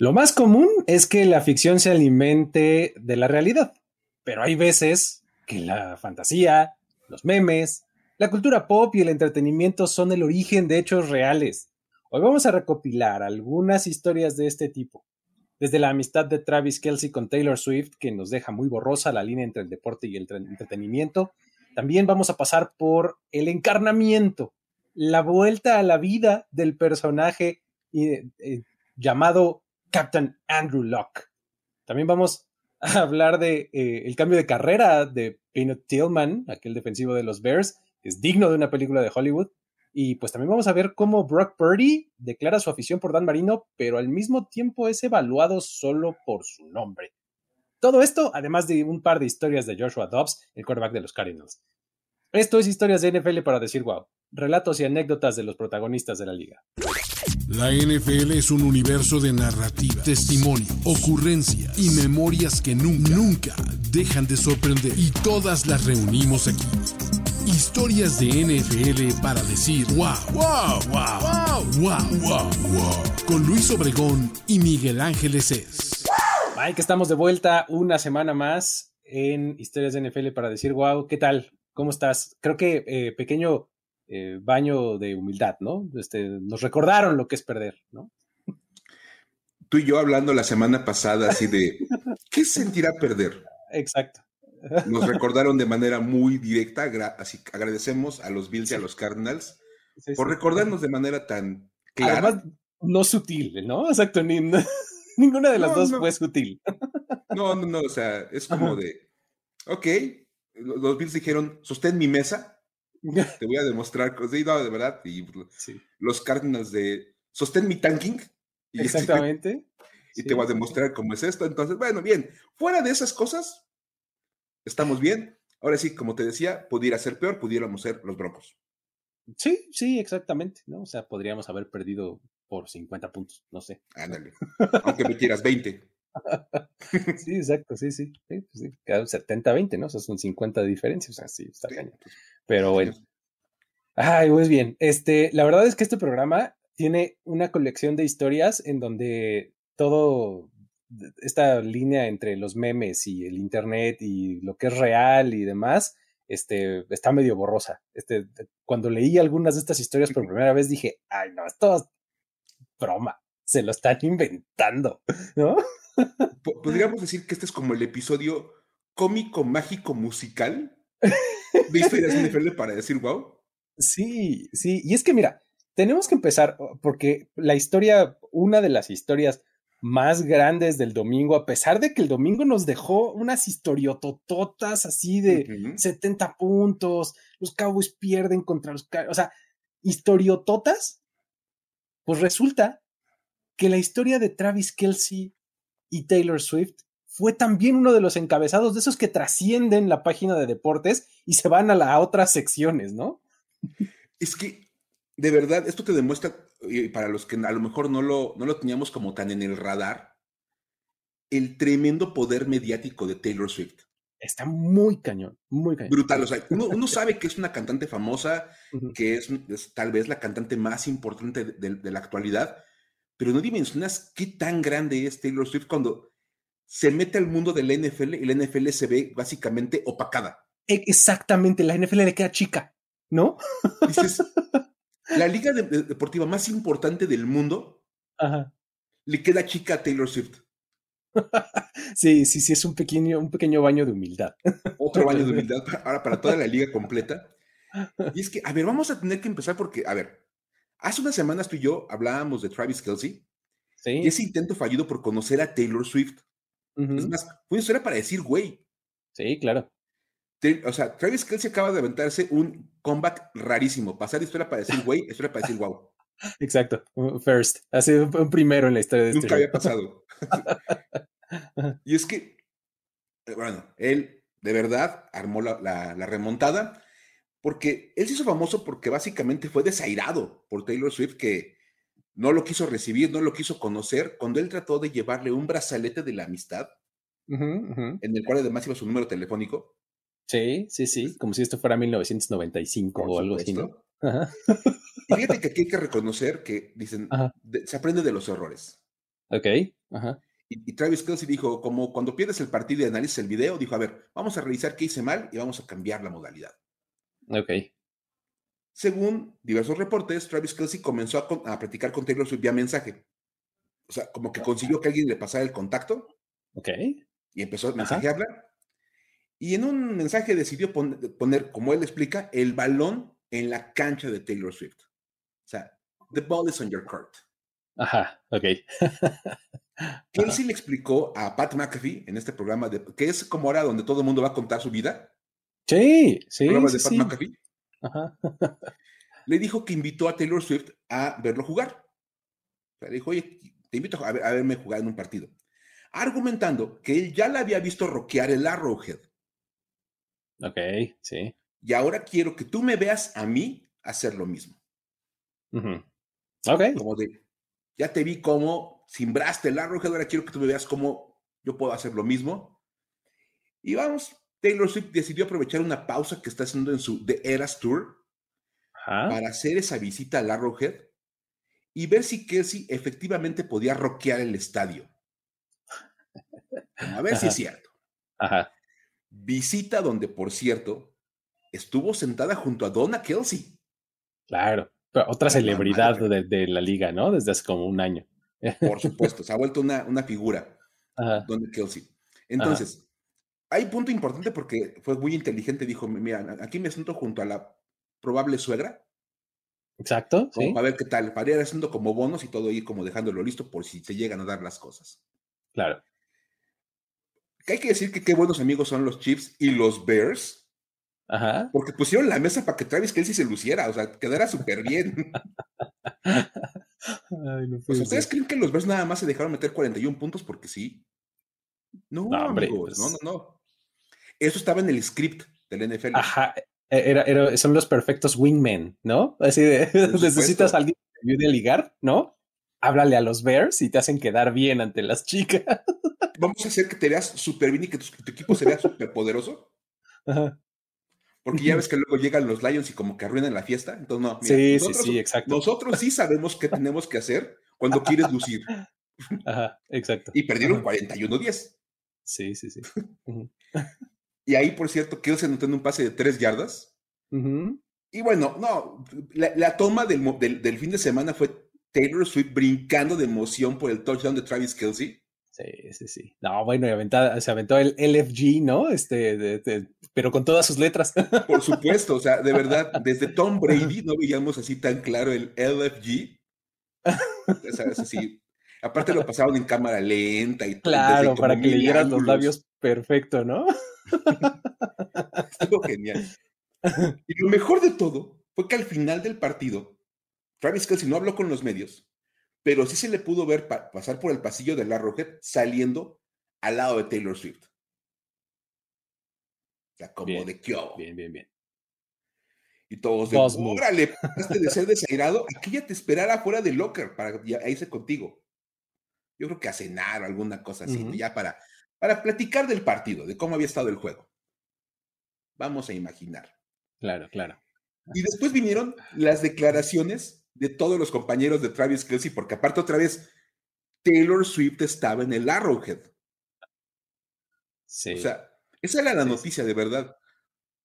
Lo más común es que la ficción se alimente de la realidad, pero hay veces que la fantasía, los memes, la cultura pop y el entretenimiento son el origen de hechos reales. Hoy vamos a recopilar algunas historias de este tipo. Desde la amistad de Travis Kelsey con Taylor Swift, que nos deja muy borrosa la línea entre el deporte y el entretenimiento, también vamos a pasar por el encarnamiento, la vuelta a la vida del personaje eh, llamado Captain Andrew Locke. También vamos a hablar de eh, el cambio de carrera de Peanut Tillman, aquel defensivo de los Bears, es digno de una película de Hollywood. Y pues también vamos a ver cómo Brock Purdy declara su afición por Dan Marino, pero al mismo tiempo es evaluado solo por su nombre. Todo esto, además de un par de historias de Joshua Dobbs, el quarterback de los Cardinals. Esto es historias de NFL para decir wow, relatos y anécdotas de los protagonistas de la liga. La NFL es un universo de narrativa, testimonio, ocurrencias y memorias que nunca, nunca dejan de sorprender. Y todas las reunimos aquí. Historias de NFL para decir wow, wow, wow, wow, wow, wow, Con Luis Obregón y Miguel Ángeles es. que estamos de vuelta una semana más en Historias de NFL para decir wow. ¿Qué tal? ¿Cómo estás? Creo que eh, pequeño eh, baño de humildad, ¿no? Este, nos recordaron lo que es perder, ¿no? Tú y yo hablando la semana pasada así de, ¿qué sentirá perder? Exacto. Nos recordaron de manera muy directa, así agradecemos a los Bills y a los Cardinals por recordarnos de manera tan clara. Además, no sutil, ¿no? Exacto, ninguna de las dos fue sutil. No, no, no, o sea, es como de, ok, los Bills dijeron, sostén mi mesa, te voy a demostrar cosas. de verdad. Y los Cardinals de sostén mi tanking. Y Exactamente. y te voy a demostrar cómo es esto. Entonces, bueno, bien. Fuera de esas cosas, estamos bien. Ahora sí, como te decía, pudiera ser peor, pudiéramos ser los Broncos. Sí, sí, exactamente, ¿no? O sea, podríamos haber perdido por 50 puntos, no sé. Ándale. Aunque me quieras 20. sí, exacto, sí, sí. sí, sí. 70-20, ¿no? O sea, son 50 de diferencia, o sea, sí, está cañón. Pero bueno. Ay, pues bien. Este, la verdad es que este programa tiene una colección de historias en donde todo esta línea entre los memes y el internet y lo que es real y demás, este, está medio borrosa. Este, cuando leí algunas de estas historias por primera vez dije, ay, no, esto es broma, se lo están inventando, ¿no? Podríamos decir que este es como el episodio cómico, mágico, musical de historias NFL para decir wow. Sí, sí. Y es que mira, tenemos que empezar porque la historia, una de las historias más grandes del domingo, a pesar de que el domingo nos dejó unas historiotototas así de 70 puntos, los Cowboys pierden contra los, o sea, historiototas, pues resulta que la historia de Travis Kelsey y Taylor Swift fue también uno de los encabezados de esos que trascienden la página de deportes y se van a, las otras secciones, ¿no? Es que, de verdad, esto te demuestra, y para los que a lo mejor no lo, no lo teníamos como tan en el radar, el tremendo poder mediático de Taylor Swift. Está muy cañón, muy cañón. Brutal. O sea, uno, sabe que es una cantante famosa, que es, tal vez la cantante más importante de, la actualidad, pero no dimensionas qué tan grande es Taylor Swift cuando se mete al mundo de la NFL y la NFL se ve básicamente opacada. E, exactamente, la NFL le queda chica, ¿no? Dices, la liga deportiva más importante del mundo le queda chica a Taylor Swift. Sí, sí, sí, es un pequeño, un pequeño baño de humildad. Otro baño de humildad ahora para toda la liga completa. Y es que, a ver, vamos a tener que empezar porque, a ver, Hace unas semanas tú y yo hablábamos de Travis Kelsey. Sí. Y ese intento fallido por conocer a Taylor Swift. Es más, fue una historia para decir, güey. Sí, claro. o sea, Travis Kelsey acaba de aventarse un comeback rarísimo. Pasar de historia para decir, güey, historia para decir, wow. Exacto. First. Ha sido un primero en la historia de este Nunca había pasado. y es que, eh, bueno, él de verdad armó la remontada porque él se hizo famoso porque básicamente fue desairado por Taylor Swift, que no lo quiso recibir, no lo quiso conocer, cuando él trató de llevarle un brazalete de la amistad, en el cual además iba su número telefónico. Sí, sí, sí, como si esto fuera 1995 o algo así, ¿no? Y fíjate que aquí hay que reconocer que dicen, se aprende de los errores. Ok. Ajá. Y, Travis Kelsey dijo, como cuando pierdes el partido y analizas el video, dijo, a ver, vamos a revisar qué hice mal y vamos a cambiar la modalidad. Ok. Según diversos reportes, Travis Kelsey comenzó a, a platicar con Taylor Swift vía mensaje. O sea, como que consiguió que alguien le pasara el contacto. Ok. Y empezó a mensajearla. Y en un mensaje decidió poner, como él explica, el balón en la cancha de Taylor Swift. O sea, the ball is on your court. Ajá, ok. Kelsey le explicó a Pat McAfee en este programa, de, que es como ahora donde todo el mundo va a contar su vida. Sí, sí. Programa de Pat McAfee. Ajá. le dijo que invitó a Taylor Swift a verlo jugar. O sea, le dijo, oye, te invito a, verme jugar en un partido. Argumentando que él ya la había visto rockear el Arrowhead. Ok, sí. Y ahora quiero que tú me veas a mí hacer lo mismo. Ok. Como de, ya te vi cómo simbraste el Arrowhead, ahora quiero que tú me veas cómo yo puedo hacer lo mismo. Y vamos, Taylor Swift decidió aprovechar una pausa que está haciendo en su The Eras Tour para hacer esa visita al Arrowhead y ver si Kelsey efectivamente podía rockear el estadio. A ver si es cierto. Ajá. Visita donde, por cierto, estuvo sentada junto a Donna Kelsey. Claro, otra celebridad de, la liga, ¿no? Desde hace como un año. Por supuesto, se ha vuelto una, una figura, Donna Kelsey. Entonces, hay punto importante porque fue muy inteligente, dijo, mira, aquí me siento junto a la probable suegra. Exacto. ¿sí? Para ver qué tal, para ir haciendo como bonos y todo ir como dejándolo listo por si se llegan a dar las cosas. Claro hay que decir que qué buenos amigos son los Chiefs y los Bears. Ajá. Porque pusieron la mesa para que Travis Kelsey se luciera, o sea, quedara súper bien. ¿Ustedes creen que los Bears nada más se dejaron meter 41 puntos porque sí? No, no amigos, pues no, no, no. Eso estaba en el script del NFL. Ajá, e, era, son los perfectos wingmen, ¿no? Así de, necesitas a alguien que te ayude a ligar, ¿no? Háblale a los Bears y te hacen quedar bien ante las chicas vamos a hacer que te veas súper bien y que tu, equipo se vea súper poderoso. Porque ya ves que luego llegan los Lions y como que arruinan la fiesta. Entonces, no. sí, sí, sí, exacto. Nosotros sí sabemos qué tenemos que hacer cuando quieres lucir. Ajá, exacto. Y perdieron 41-10. Sí, sí, sí. Y ahí, por cierto, anotó en un pase de tres yardas. Y bueno, no, la, toma del, del, fin de semana fue Taylor Swift brincando de emoción por el touchdown de Travis Kelsey. Sí, sí, sí. No, bueno, y se aventó el LFG, ¿no? Este, pero con todas sus letras. Por supuesto, o sea, de verdad, desde Tom Brady no veíamos así tan claro el LFG. ¿Sabes? Así. Aparte lo pasaban en cámara lenta y Claro, para que leyeras los labios perfecto, ¿no? Estuvo genial. Y lo mejor de todo fue que al final del partido, Travis Kelsey no habló con los medios, pero sí se le pudo ver pasar por el pasillo de la Rojet saliendo al lado de Taylor Swift. O sea, como de qué Bien, bien, bien. Y todos de, órale, este de ser desairado, aquí ya te esperara fuera del locker para irse contigo. Yo creo que a cenar o alguna cosa así, ya para, para platicar del partido, de cómo había estado el juego. Vamos a imaginar. Claro, claro. Y después vinieron las declaraciones de todos los compañeros de Travis Kelsey, porque aparte otra vez, Taylor Swift estaba en el Arrowhead. Sí. O sea, esa era la noticia de verdad.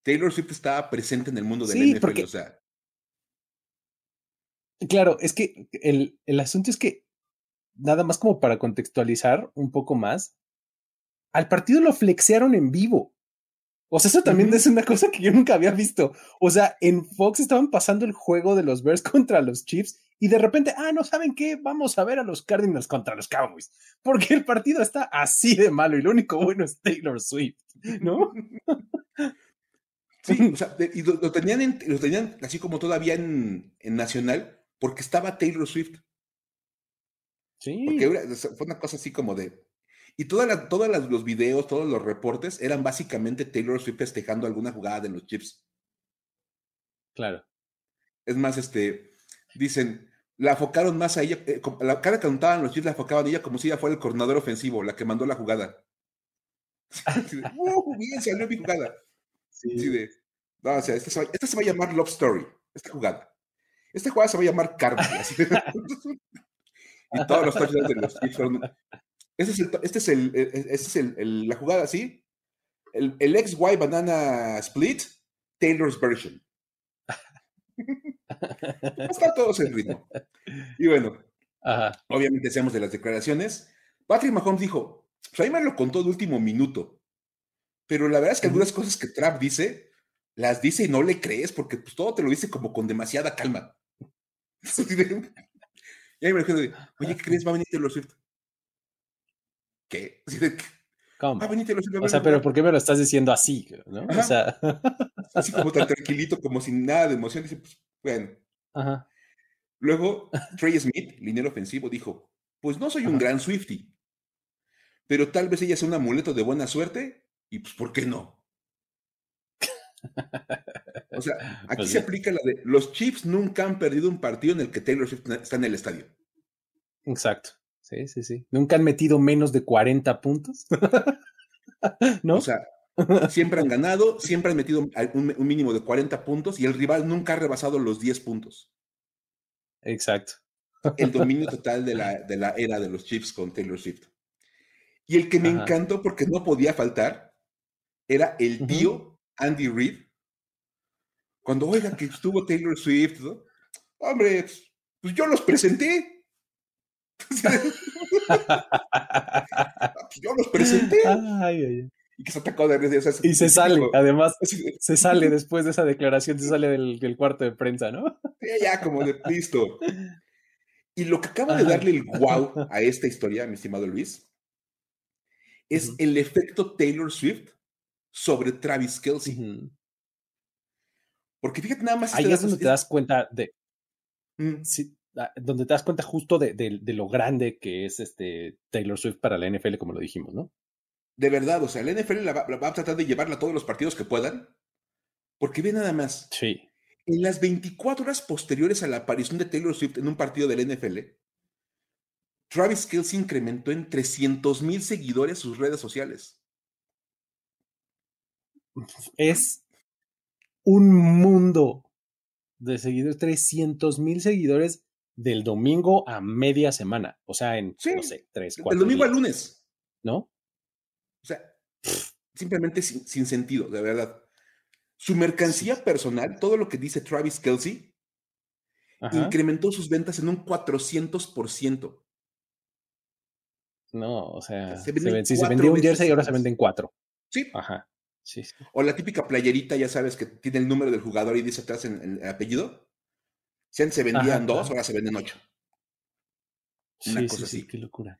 Taylor Swift estaba presente en el mundo del NFL, porque, o sea. Claro, es que el, el asunto es que, nada más como para contextualizar un poco más, al partido lo flexearon en vivo. O sea, eso también es una cosa que yo nunca había visto. O sea, en Fox estaban pasando el juego de los Bears contra los Chiefs y de repente, ah, no saben qué, vamos a ver a los Cardinals contra los Cowboys, porque el partido está así de malo y lo único bueno es Taylor Swift, ¿no? Sí, o sea, y lo, tenían lo tenían así como todavía en, en, Nacional, porque estaba Taylor Swift. Sí. Porque fue una cosa así como de, y todos los videos, todos los reportes eran básicamente Taylor Swift festejando alguna jugada de los Chips. Claro. Es más, este, dicen, la enfocaron más a ella, eh, la cara que contaban los Chips la enfocaban a ella como si ella fuera el coordinador ofensivo, la que mandó la jugada. ¡Uh, bien, salió mi jugada! Sí. de, no, o sea, esta se, va, a llamar Love Story, esta jugada. Esta jugada se va a llamar Carmen. y todos los touchdowns de los Chiefs fueron. Este es, el, este es, el, este es el, la jugada así. El, el XY Banana Split, Taylor's version. Está todos en ritmo. Y bueno, obviamente seamos de las declaraciones. Patrick Mahomes dijo, pues ahí me lo contó de último minuto. Pero la verdad es que algunas cosas que Trap dice, las dice y no le crees porque pues, todo te lo dice como con demasiada calma. y ahí me dijo, oye, ¿qué crees? Va a venir Taylor Swift. ¿Qué? ¿Cómo? Va a venir Taylor Swift. O sea, pero ¿por qué me lo estás diciendo así? ¿no? O sea... así como tan tranquilito, como sin nada de emoción. Dice, pues, bueno. Ajá. Luego, Trey Smith, linero ofensivo, dijo, pues no soy un gran Swifty, pero tal vez ella sea un amuleto de buena suerte y pues, ¿por qué no? O sea, aquí pues se aplica la de los Chiefs nunca han perdido un partido en el que Taylor Swift está en el estadio. Exacto. Sí, sí, sí. Nunca han metido menos de 40 puntos. ¿No? O sea, siempre han ganado, siempre han metido un, mínimo de 40 puntos y el rival nunca ha rebasado los 10 puntos. Exacto. El dominio total de la, de la era de los Chiefs con Taylor Swift. Y el que me encantó porque no podía faltar era el tío Andy Reid. Cuando oiga que estuvo Taylor Swift, hombre, pues, pues yo los presenté. Yo los presenté. Y que se atacó de Y se sale, además, se sale después de esa declaración, se sale del, cuarto de prensa, ¿no? ya, como de listo. Y lo que acaba de darle el wow a esta historia, mi estimado Luis, es el efecto Taylor Swift sobre Travis Kelsey. Porque fíjate nada más. Ahí es donde te das cuenta de. Mm. Ah, donde te das cuenta justo de, de, lo grande que es este Taylor Swift para la NFL, como lo dijimos, ¿no? De verdad, o sea, la NFL la va, va, a tratar de llevarla a todos los partidos que puedan, porque ve nada más. Sí. En las 24 horas posteriores a la aparición de Taylor Swift en un partido del NFL, Travis Kelsey incrementó en 300 mil seguidores sus redes sociales. Es un mundo de seguidores, 300 mil seguidores del domingo a media semana. O sea, en, no sé, tres, cuatro. Del domingo al lunes. ¿No? O sea, simplemente sin, sentido, de verdad. Su mercancía personal, todo lo que dice Travis Kelsey, incrementó sus ventas en un 400%. No, o sea, se si se vendía un jersey, ahora se venden cuatro. Sí. Ajá. Sí, O la típica playerita, ya sabes, que tiene el número del jugador y dice atrás en, el apellido. Si antes se vendían dos, ahora se venden ocho. Una sí, cosa así. qué locura.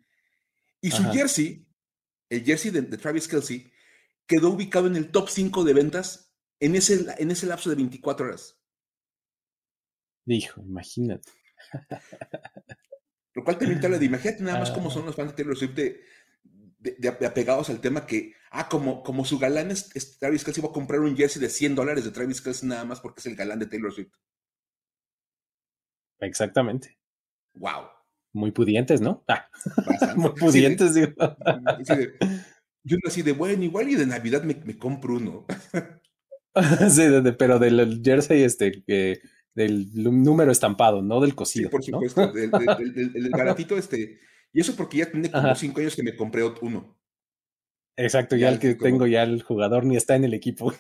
Y su jersey, el jersey de, Travis Kelsey, quedó ubicado en el top 5 de ventas en ese, en ese lapso de 24 horas. Dijo, imagínate. Lo cual también te habla de, imagínate nada más cómo son los fans de Taylor Swift de, apegados al tema que, ah, como, como su galán es, Travis Kelsey, va a comprar un jersey de 100 dólares de Travis Kelsey nada más porque es el galán de Taylor Swift. Exactamente. Wow. Muy pudientes, ¿no? Ah, muy pudientes, digo. yo así de, bueno, igual y de Navidad me, me compro uno. sí, pero del jersey este que del número estampado, no del cosido. Sí, por supuesto, del, baratito este. Y eso porque ya tiene como cinco años que me compré uno. Exacto, ya, el que tengo, ya el jugador ni está en el equipo.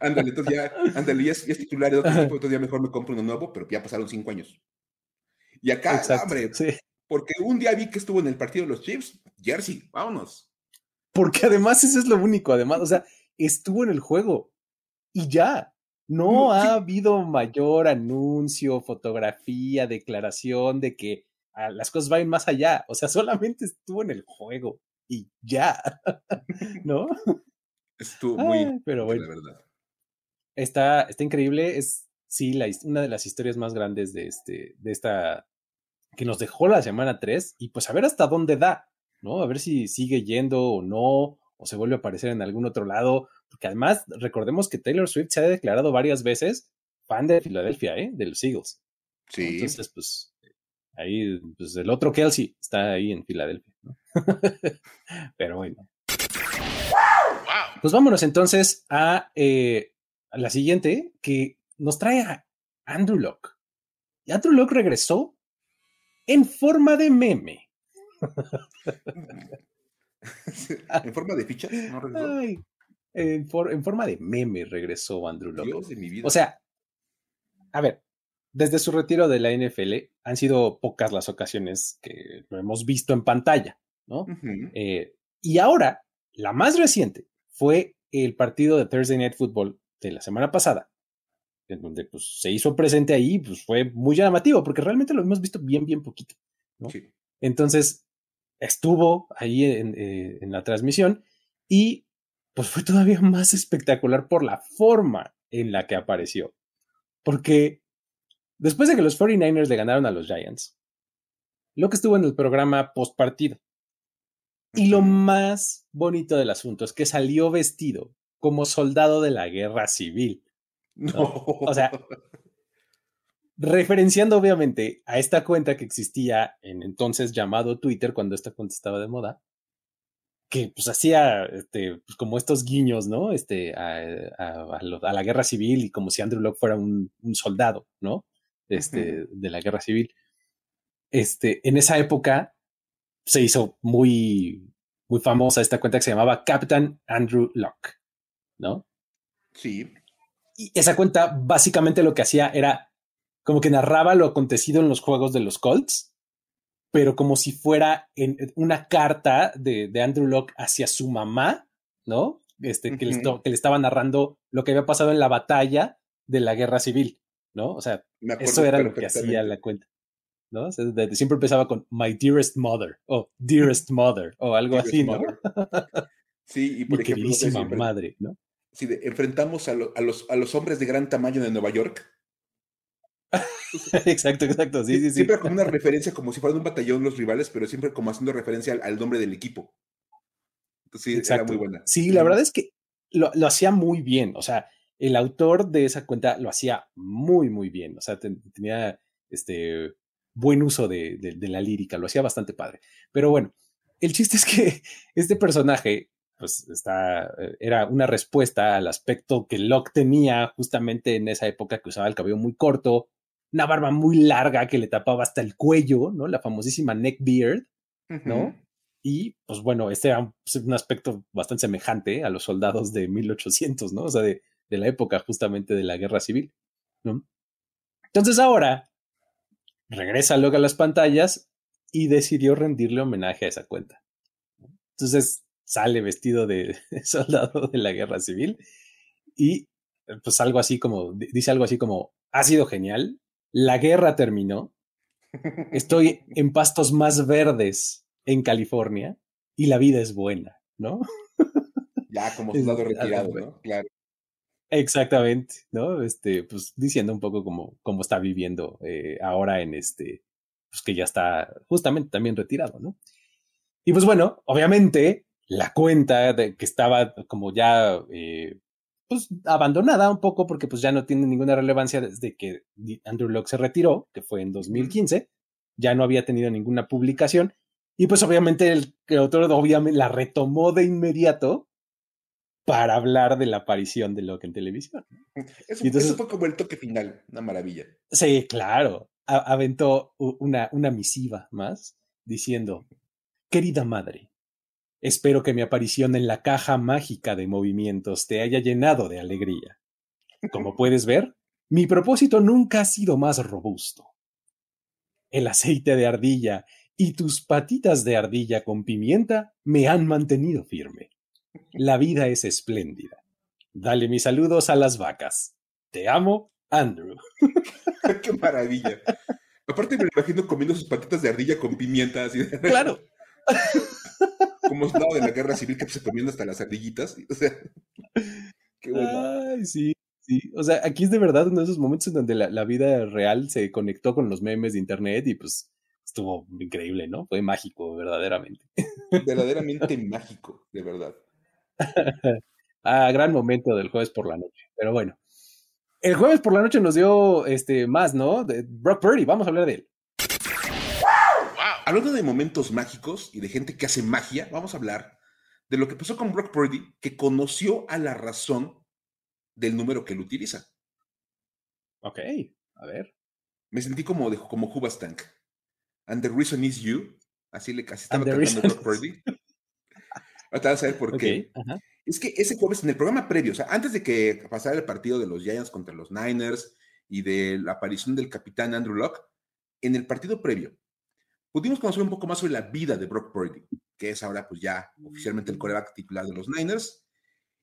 Ándale, entonces ya, ándale, ya es, titular de otro equipo, entonces ya mejor me compro uno nuevo, pero ya pasaron cinco años. Y acá, hombre, porque un día vi que estuvo en el partido de los Chiefs, Jersey, vámonos. Porque además eso es lo único, además, o sea, estuvo en el juego y ya. No ha habido mayor anuncio, fotografía, declaración de que ah, las cosas vayan más allá. O sea, solamente estuvo en el juego y ya. ¿No? Estuvo muy, pero bueno, la verdad. Está, está increíble. Es sí, la, una de las historias más grandes de este, de esta que nos dejó la semana 3 y pues a ver hasta dónde da, ¿no? A ver si sigue yendo o no, o se vuelve a aparecer en algún otro lado, porque además recordemos que Taylor Swift se ha declarado varias veces fan de Filadelfia, ¿eh? De los Eagles. Sí. Entonces, pues ahí, pues el otro Kelsey está ahí en Filadelfia, ¿no? Pero bueno. Pues vámonos entonces a, eh, a, la siguiente, que nos trae a Andrew Locke. Y Andrew Locke regresó en forma de meme. ¿En forma de ficha? ¿No en, forma de meme regresó Andrew Locke. de mi vida. O sea, a ver, desde su retiro de la NFL han sido pocas las ocasiones que lo hemos visto en pantalla, ¿no? Eh, y ahora, la más reciente fue el partido de Thursday Night Football de la semana pasada, en donde pues, se hizo presente ahí, pues fue muy llamativo, porque realmente lo hemos visto bien, bien poquito. ¿no? Entonces, estuvo ahí eh, en, la transmisión y pues fue todavía más espectacular por la forma en la que apareció. Porque después de que los 49ers le ganaron a los Giants, lo que estuvo en el programa post partido. Y lo más bonito del asunto es que salió vestido como soldado de la guerra civil. No. O sea, referenciando obviamente a esta cuenta que existía en entonces llamado Twitter cuando esta cuenta estaba de moda, que pues hacía este, pues, como estos guiños, ¿no? Este, a, la guerra civil y como si Andrew Locke fuera un, soldado, ¿no? Este, de la guerra civil. Este, en esa época se hizo muy, muy famosa esta cuenta que se llamaba Captain Andrew Locke, ¿no? Sí. Y esa cuenta básicamente lo que hacía era como que narraba lo acontecido en los juegos de los Colts, pero como si fuera en una carta de, Andrew Locke hacia su mamá, ¿no? Este, que, le, que, le, estaba narrando lo que había pasado en la batalla de la guerra civil, ¿no? O sea, eso era lo que hacía la cuenta. ¿No? siempre empezaba con My dearest mother, o Dearest mother, o algo así, ¿no? Sí, y por Mi queridísima madre, ¿no? Sí, enfrentamos a, los, a los hombres de gran tamaño de Nueva York. exacto, exacto, sí, sí, sí. Siempre como una referencia, como si fueran un batallón los rivales, pero siempre como haciendo referencia al, nombre del equipo. sí, era muy buena. Sí, la verdad es que lo, hacía muy bien, o sea, el autor de esa cuenta lo hacía muy, muy bien, o sea, tenía este buen uso de, la lírica, lo hacía bastante padre. Pero bueno, el chiste es que este personaje, pues está, eh, era una respuesta al aspecto que Locke tenía justamente en esa época que usaba el cabello muy corto, una barba muy larga que le tapaba hasta el cuello, ¿no? La famosísima neck beard, ¿no? Y pues bueno, este era un aspecto bastante semejante a los soldados de 1800, ¿no? O sea, de, de la época justamente de la guerra civil, ¿no? Entonces ahora regresa luego a las pantallas y decidió rendirle homenaje a esa cuenta. Entonces sale vestido de soldado de la guerra civil y pues algo así como, dice algo así como, ha sido genial, la guerra terminó, estoy en pastos más verdes en California y la vida es buena, ¿no? Ya como soldado retirado, ¿no? Claro. Exactamente, ¿no? Este, pues diciendo un poco cómo, cómo está viviendo eh, ahora en este, pues que ya está justamente también retirado, ¿no? Y pues bueno, obviamente la cuenta de que estaba como ya eh, pues abandonada un poco porque pues ya no tiene ninguna relevancia desde que Andrew Locke se retiró, que fue en 2015, ya no había tenido ninguna publicación y pues obviamente el, el autor obviamente la retomó de inmediato para hablar de la aparición de Locke en televisión. Eso, fue como el toque final, una maravilla. Sí, claro. aventó una, una misiva más diciendo, querida madre, espero que mi aparición en la caja mágica de movimientos te haya llenado de alegría. Como puedes ver, mi propósito nunca ha sido más robusto. El aceite de ardilla y tus patitas de ardilla con pimienta me han mantenido firme. La vida es espléndida. Dale mis saludos a las vacas. Te amo, Andrew. Qué maravilla. Aparte me imagino comiendo sus patitas de ardilla con pimienta. Así Claro. Como lado de la guerra civil que se comiendo hasta las ardillitas. O sea, qué bueno. Ay, sí, sí. O sea, aquí es de verdad uno de esos momentos en donde la, la vida real se conectó con los memes de internet y pues estuvo increíble, ¿no? Fue mágico, verdaderamente. Verdaderamente mágico, de verdad. ah, gran momento del jueves por la noche. Pero bueno. El jueves por la noche nos dio este más, ¿no? De Brock Purdy, vamos a hablar de él. Hablando de momentos mágicos y de gente que hace magia, vamos a hablar de lo que pasó con Brock Purdy, que conoció a la razón del número que él utiliza. Ok, a ver. Me sentí como, de, como Tank. And the reason is you. Así le casi estaba cantando Brock Purdy. Ahorita vas a ver por qué. Es que ese jueves, en el programa previo, o sea, antes de que pasara el partido de los Giants contra los Niners y de la aparición del capitán Andrew Locke, en el partido previo, pudimos conocer un poco más sobre la vida de Brock Purdy, que es ahora pues ya oficialmente el coreback titular de los Niners,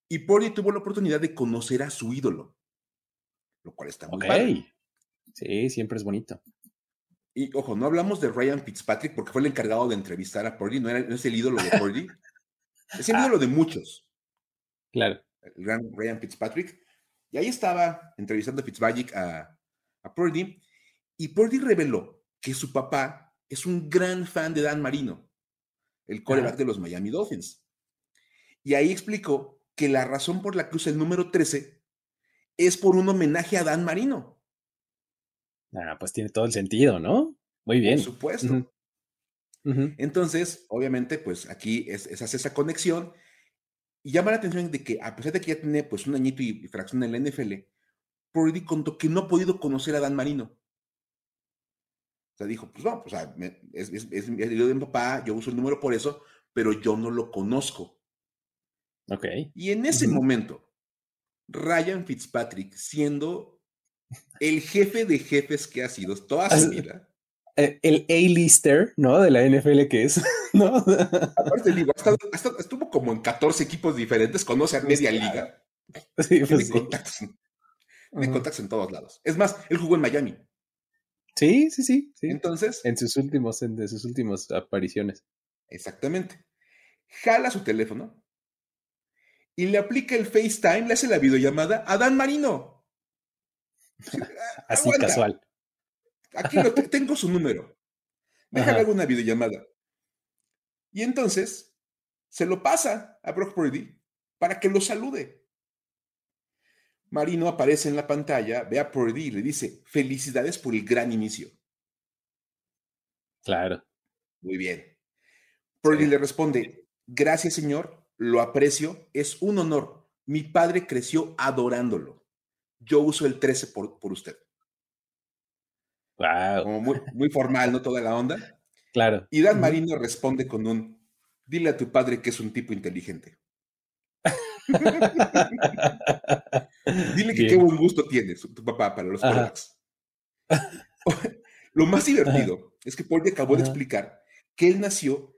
y Purdy tuvo la oportunidad de conocer a su ídolo, lo cual está muy okay. Sí, siempre es bonito. Y ojo, no hablamos de Ryan Fitzpatrick porque fue el encargado de entrevistar a Purdy, no, era, es el ídolo de Purdy, es el ídolo de muchos. Claro. El gran Ryan Fitzpatrick. Y ahí estaba entrevistando a Fitzpatrick a, a Purdy, y Purdy reveló que su papá es un gran fan de Dan Marino, el coreback de los Miami Dolphins. Y ahí explicó que la razón por la que usa el número 13 es por un homenaje a Dan Marino. Ah, pues tiene todo el sentido, ¿no? Muy bien. Por supuesto. Entonces, obviamente, pues aquí es, hace esa conexión y llama la atención de que, a pesar de que ya tiene pues un añito y, fracción en la NFL, Purdy contó que no ha podido conocer a Dan Marino. O sea, dijo, pues no, o sea, es, es, es, de mi papá, yo uso el número por eso, pero yo no lo conozco. Ok. Y en ese momento, Ryan Fitzpatrick, siendo el jefe de jefes que ha sido toda su vida. Eh, el A-lister, ¿no? De la NFL que es, ¿no? Aparte, digo, estuvo como en 14 equipos diferentes, conoce a media liga. Sí, pues tiene, contactos, contactos en todos lados. Es más, él jugó en Miami. Sí, sí, sí, sí. Entonces. En sus últimos, en de sus últimas apariciones. Exactamente. Jala su teléfono y le aplica el FaceTime, le hace la videollamada a Dan Marino. Así casual. Aquí lo tengo su número. Déjame hacer una videollamada. Y entonces se lo pasa a Brock Purdy para que lo salude. Marino aparece en la pantalla, ve a Purdy y le dice, felicidades por el gran inicio. Claro. Muy bien. Purdy le responde, gracias señor, lo aprecio, es un honor. Mi padre creció adorándolo. Yo uso el 13 por, por usted. Como muy, formal, ¿no? Toda la onda. Claro. Y Dan Marino responde con un, dile a tu padre que es un tipo inteligente. dile que qué buen gusto tiene tu papá para los quarterbacks. Lo más divertido es que Paul acabó de explicar que él nació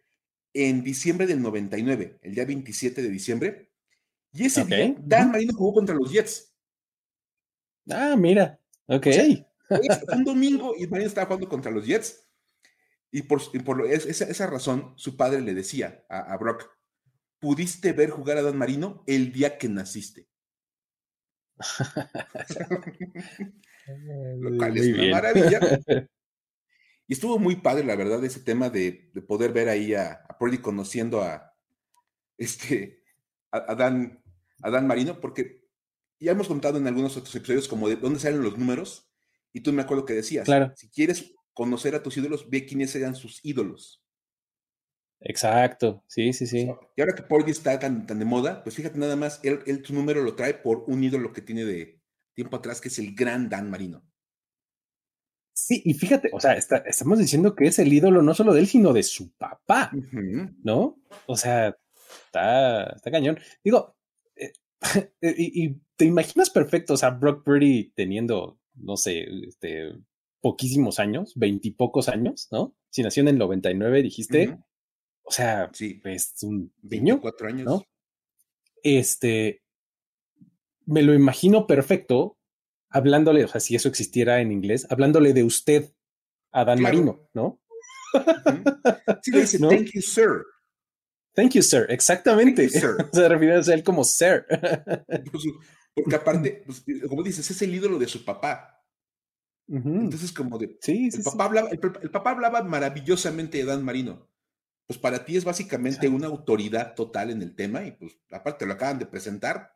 en diciembre del 99, el día 27 de diciembre, y ese día Dan Marino jugó contra los Jets. Ah, mira, ok un domingo y Marino estaba jugando contra los Jets. Y por, esa, razón, su padre le decía a, Brock: Pudiste ver jugar a Dan Marino el día que naciste. Lo cual es una maravilla. Y estuvo muy padre, la verdad, ese tema de, poder ver ahí a, a Purdy conociendo a, este, a, Dan, a Dan Marino, porque ya hemos contado en algunos otros episodios como de dónde salen los números. Y tú me acuerdo que decías, claro. si quieres conocer a tus ídolos, ve quiénes eran sus ídolos. Exacto, sí, sí, sí. y ahora que Porgy está tan, tan de moda, pues fíjate nada más, él, él, su número lo trae por un ídolo que tiene de tiempo atrás, que es el gran Dan Marino. Sí, y fíjate, o sea, estamos diciendo que es el ídolo no solo de él, sino de su papá, ¿no? O sea, está, está cañón. Digo, eh, y, y, te imaginas perfecto, o sea, Brock Purdy teniendo no sé, este, poquísimos años, veintipocos años, ¿no? Si nació en el 99, dijiste, o sea, sí. es un niño, cuatro años. ¿no? Este, me lo imagino perfecto hablándole, o sea, si eso existiera en inglés, hablándole de usted a Dan Marino, ¿no? Sí, le dice, thank you, sir. Thank you, sir. Exactamente. Se refiere a él como sir. Porque aparte, pues, eh, como dices, es el ídolo de su papá. Entonces, como de. Sí, el, papá Hablaba, el, papá hablaba maravillosamente de Dan Marino. Pues para ti es básicamente una autoridad total en el tema, y pues aparte lo acaban de presentar.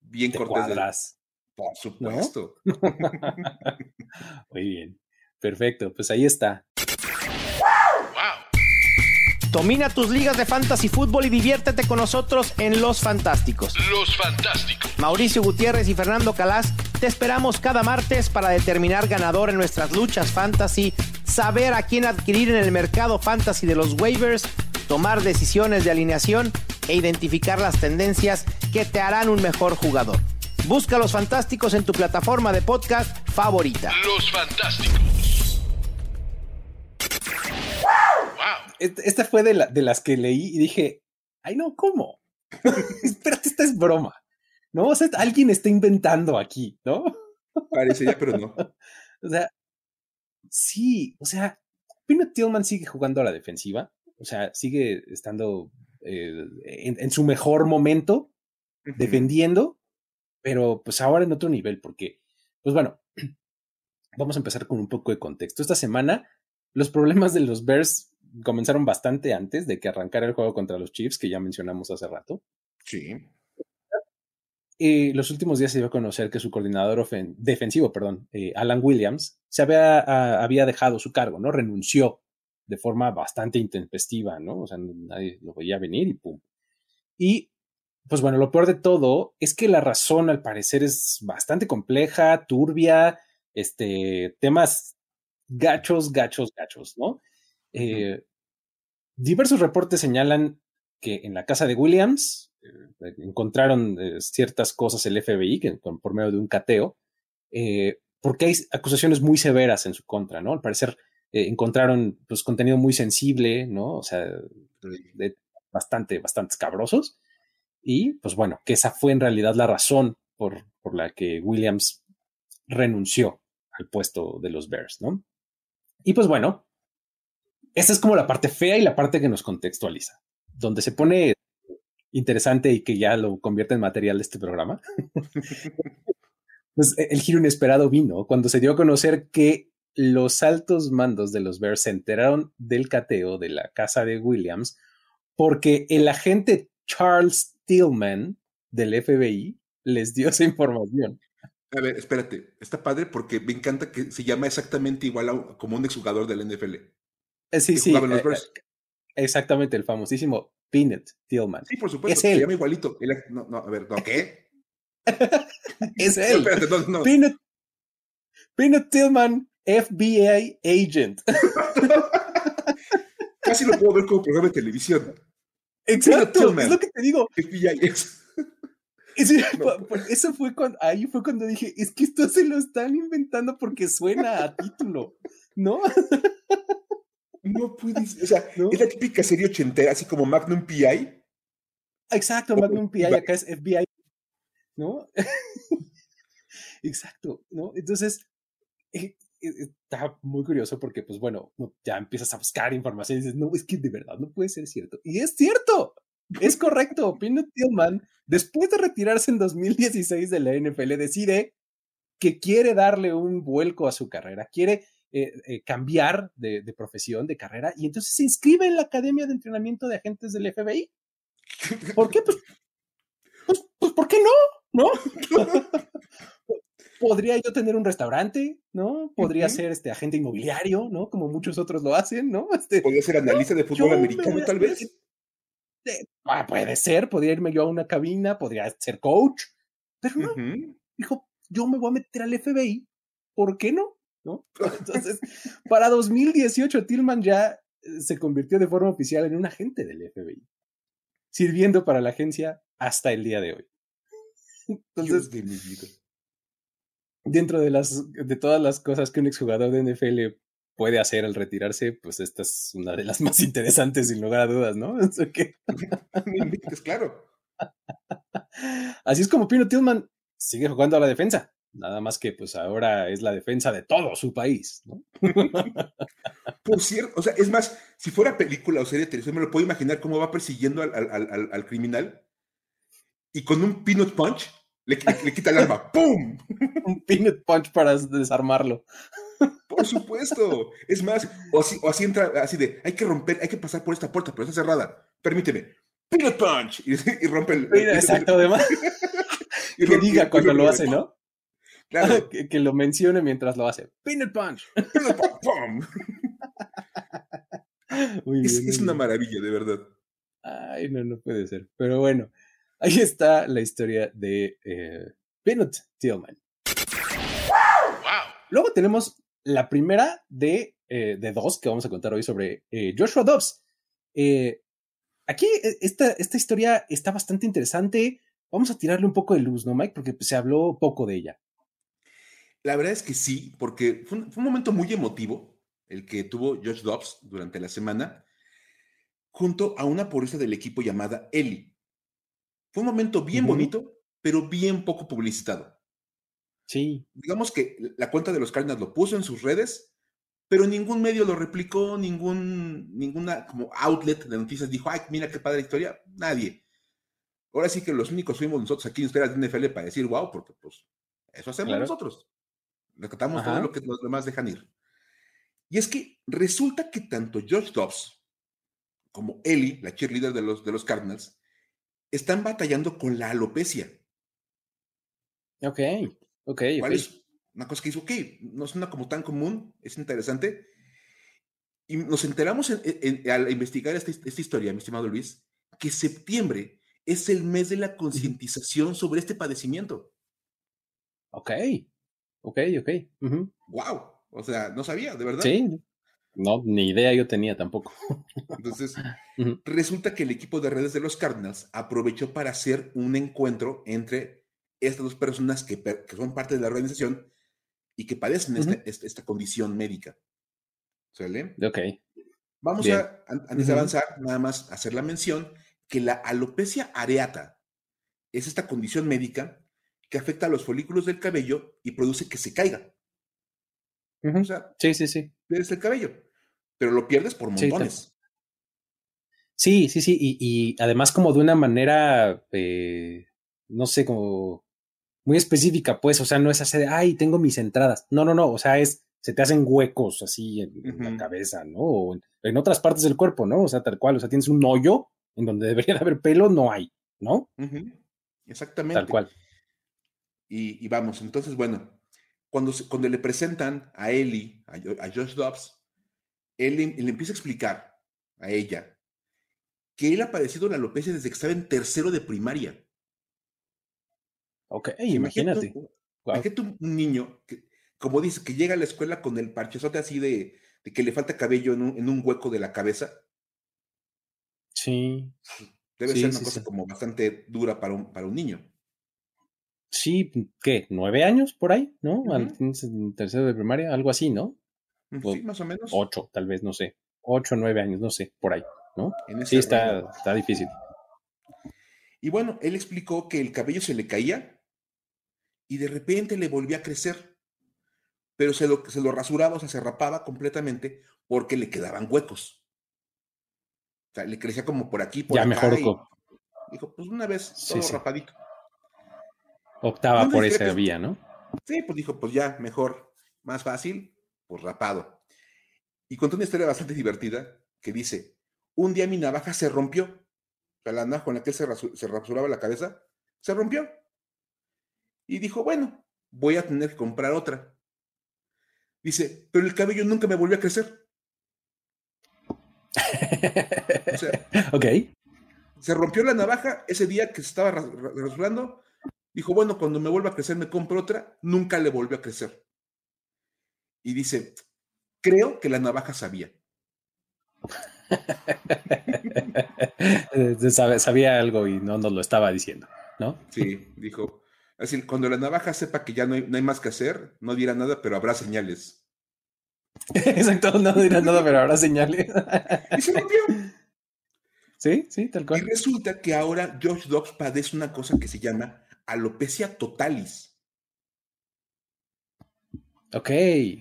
Bien cortés. Por supuesto. Muy bien. Perfecto. Pues ahí está. Domina tus ligas de fantasy fútbol y diviértete con nosotros en Los Fantásticos. Los Fantásticos. Mauricio Gutiérrez y Fernando Calas te esperamos cada martes para determinar ganador en nuestras luchas fantasy saber a quién adquirir en el mercado fantasy de los waivers, tomar decisiones de alineación e identificar las tendencias que te harán un mejor jugador. Busca los fantásticos en tu plataforma de podcast favorita. Los fantásticos. Esta fue de, de las que leí y dije, ay no, ¿cómo? Espérate, esta es broma. ¿No? O sea, alguien está inventando aquí, ¿no? Parecería, pero no. o sea, sí, o sea, Peanut Tillman sigue jugando a la defensiva, o sea, sigue estando eh, en, su mejor momento, defendiendo, pero pues ahora en otro nivel, porque, pues bueno, vamos a empezar con un poco de contexto. Esta semana, los problemas de los Bears comenzaron bastante antes de que arrancara el juego contra los Chiefs, que ya mencionamos hace rato. Sí. Eh, los últimos días se dio a conocer que su coordinador defensivo, perdón, eh, Alan Williams, se había, había dejado su cargo, ¿no? Renunció de forma bastante intempestiva, ¿no? O sea, nadie lo veía venir y pum. Y, pues bueno, lo peor de todo es que la razón, al parecer, es bastante compleja, turbia, este, temas gachos, gachos, gachos, ¿no? Eh, diversos reportes señalan que en la casa de Williams, eh, encontraron eh, ciertas cosas el FBI que, por medio de un cateo, porque hay acusaciones muy severas en su contra, ¿no? Al parecer encontraron pues contenido muy sensible, ¿no? O sea, de, bastante, bastante escabrosos. Y pues bueno, que esa fue en realidad la razón por, por la que Williams renunció al puesto de los Bears, ¿no? Y pues bueno, esa es como la parte fea y la parte que nos contextualiza, donde se pone interesante y que ya lo convierte en material de este programa. pues el giro inesperado vino cuando se dio a conocer que los altos mandos de los Bears se enteraron del cateo de la casa de Williams porque el agente Charles Tillman del FBI les dio esa información. A ver, espérate, está padre porque me encanta que se llama exactamente igual a, como un exjugador del NFL. Eh, sí, sí. Eh, eh, exactamente, el famosísimo Peanut Tillman. Sí, por supuesto, se llama igualito. No, no, a ver, ¿no qué? es él. Peanut, Peanut Tillman, FBI agent. Casi lo puedo ver como programa de televisión. Exacto, es lo que te digo. FBI es. Eso fue cuando, ahí fue cuando dije, es que esto se lo están inventando porque suena a título, ¿no? No puedes, o sea, es la típica serie ochentera, así como Magnum PI. Exacto, Magnum PI, acá es FBI, ¿no? Exacto, ¿no? Entonces, eh, eh, está muy curioso porque, pues bueno, ya empiezas a buscar información y dices, no, es que de verdad no puede ser cierto. Y es cierto, es correcto. Peanut Tillman, después de retirarse en 2016 de la NFL, decide que quiere darle un vuelco a su carrera, quiere eh, eh, cambiar de, profesión, de carrera, y entonces se inscribe en la Academia de Entrenamiento de Agentes del FBI. ¿Por qué? Pues, pues, pues ¿por qué no? ¿No? Podría yo tener un restaurante, ¿no? Podría ser este agente inmobiliario, ¿no? Como muchos otros lo hacen, ¿no? Este, Podría ser analista de fútbol americano, tal vez. Ah, puede ser, podría irme yo a una cabina, podría ser coach, pero no. Dijo, yo me voy a meter al FBI, ¿por qué no? ¿No? Entonces, para 2018, Tillman ya eh, se convirtió de forma oficial en un agente del FBI, sirviendo para la agencia hasta el día de hoy. Entonces, dentro de, las, de todas las cosas que un exjugador de NFL puede hacer al retirarse, pues esta es una de las más interesantes, sin lugar a dudas, ¿no? claro. Así es como Pino Tillman sigue jugando a la defensa. Nada más que pues ahora es la defensa de todo su país, ¿no? Por cierto, o sea, es más, si fuera película o serie de televisión, me lo puedo imaginar cómo va persiguiendo al, al, al, criminal y con un peanut punch le, le, quita el arma. ¡Pum! un peanut punch para desarmarlo. Por supuesto. Es más, o así, o así entra, así de, hay que romper, hay que pasar por esta puerta, pero está cerrada. Permíteme. Peanut punch. Y, rompe el. Exacto, además. y que diga cuando lo hace, ¿no? Claro. que, lo mencione mientras lo hace. Peanut punch. Peanut punch. es, una maravilla, de verdad. Ay, no, no puede ser. Pero bueno, ahí está la historia de eh, Peanut Tillman. Luego tenemos la primera de eh, de dos que vamos a contar hoy sobre eh, Joshua Dobbs. Eh, aquí esta, esta historia está bastante interesante. Vamos a tirarle un poco de luz, ¿no, Mike? Porque se habló poco de ella. La verdad es que sí, porque fue un, momento muy emotivo el que tuvo Josh Dobbs durante la semana, junto a una porrista del equipo llamada Ellie. Fue un momento bien bonito, pero bien poco publicitado. Sí. Digamos que la cuenta de los Cardinals lo puso en sus redes, pero ningún medio lo replicó, ningún, ninguna como outlet de noticias dijo, ay, mira qué padre historia. Nadie. Ahora sí que los únicos fuimos nosotros aquí en Historias de NFL para decir, wow, porque pues eso hacemos nosotros. Rescatamos todo lo que los demás dejan ir. Y es que resulta que tanto George Dobbs como Ellie, la cheerleader de los, de los Cardinals, están batallando con la alopecia. Ok, ok. ¿Cuál es una cosa que dice, ok, no es una como tan común, es interesante. Y nos enteramos al investigar esta, esta historia, mi estimado Luis, que septiembre es el mes de la concientización sobre este padecimiento. Ok, ok, ok. Wow, o sea, no sabía, de verdad. Sí, no, ni idea yo tenía tampoco. Entonces, resulta que el equipo de redes de los Cardinals aprovechó para hacer un encuentro entre estas dos personas que, son parte de la organización y que padecen este, este, esta condición médica. ¿Sale? Ok. Vamos a, antes de avanzar, nada más hacer la mención que la alopecia areata es esta condición médica que afecta a los folículos del cabello y produce que se caiga. O sea, sí, sí, sí. Pierdes el cabello, pero lo pierdes por montones. Sí, sí, sí, y, además como de una manera, eh, no sé, como muy específica, pues, o sea, no es de, ay, tengo mis entradas. No, no, no, o sea, es, se te hacen huecos así en, la cabeza, ¿no? O en, otras partes del cuerpo, ¿no? O sea, tal cual, o sea, tienes un hoyo en donde debería de haber pelo, no hay, ¿no? Exactamente. Tal cual. Y, y, vamos, entonces, bueno, cuando, cuando le presentan a Ellie, a, Josh Dobbs, él le, empieza a explicar a ella que él ha padecido la alopecia desde que estaba en tercero de primaria. Ok, imagínate. Imagínate un niño que, como dice, que llega a la escuela con el parchezote así de, que le falta cabello en un, hueco de la cabeza. Sí. Debe ser una cosa como bastante dura para un, para un niño sí, ¿qué? ¿Nueve años por ahí? ¿No? en tercero de primaria, algo así, ¿no? Sí, más o menos. Ocho, tal vez, no sé. Ocho, nueve años, no sé, por ahí, ¿no? sí, está, está difícil. Y bueno, él explicó que el cabello se le caía y de repente le volvía a crecer, pero se lo, se lo rasuraba, o sea, se rapaba completamente porque le quedaban huecos. O sea, le crecía como por aquí, por ya mejor. dijo, pues una vez, todo rapadito. Optaba por esa vía, ¿no? Sí, pues dijo, pues ya, mejor, más fácil, pues rapado. Y contó una historia bastante divertida que dice, un día mi navaja se rompió, o sea, la navaja con la que él se, se rasuraba la cabeza, se rompió. Y dijo, bueno, voy a tener que comprar otra. Dice, pero el cabello nunca me volvió a crecer. o sea, ok. Se rompió la navaja ese día que se estaba rasurando Dijo, bueno, cuando me vuelva a crecer me compro otra, nunca le volvió a crecer. Y dice, creo que la navaja sabía. Sabía algo y no nos lo estaba diciendo, ¿no? Sí, dijo. Así, cuando la navaja sepa que ya no hay, más que hacer, no dirá nada, pero habrá señales. Exacto, no dirá nada, pero habrá señales. y se rompió. Sí, sí, tal cual. Y resulta que ahora George Dobbs padece una cosa que se llama alopecia totalis. Ok,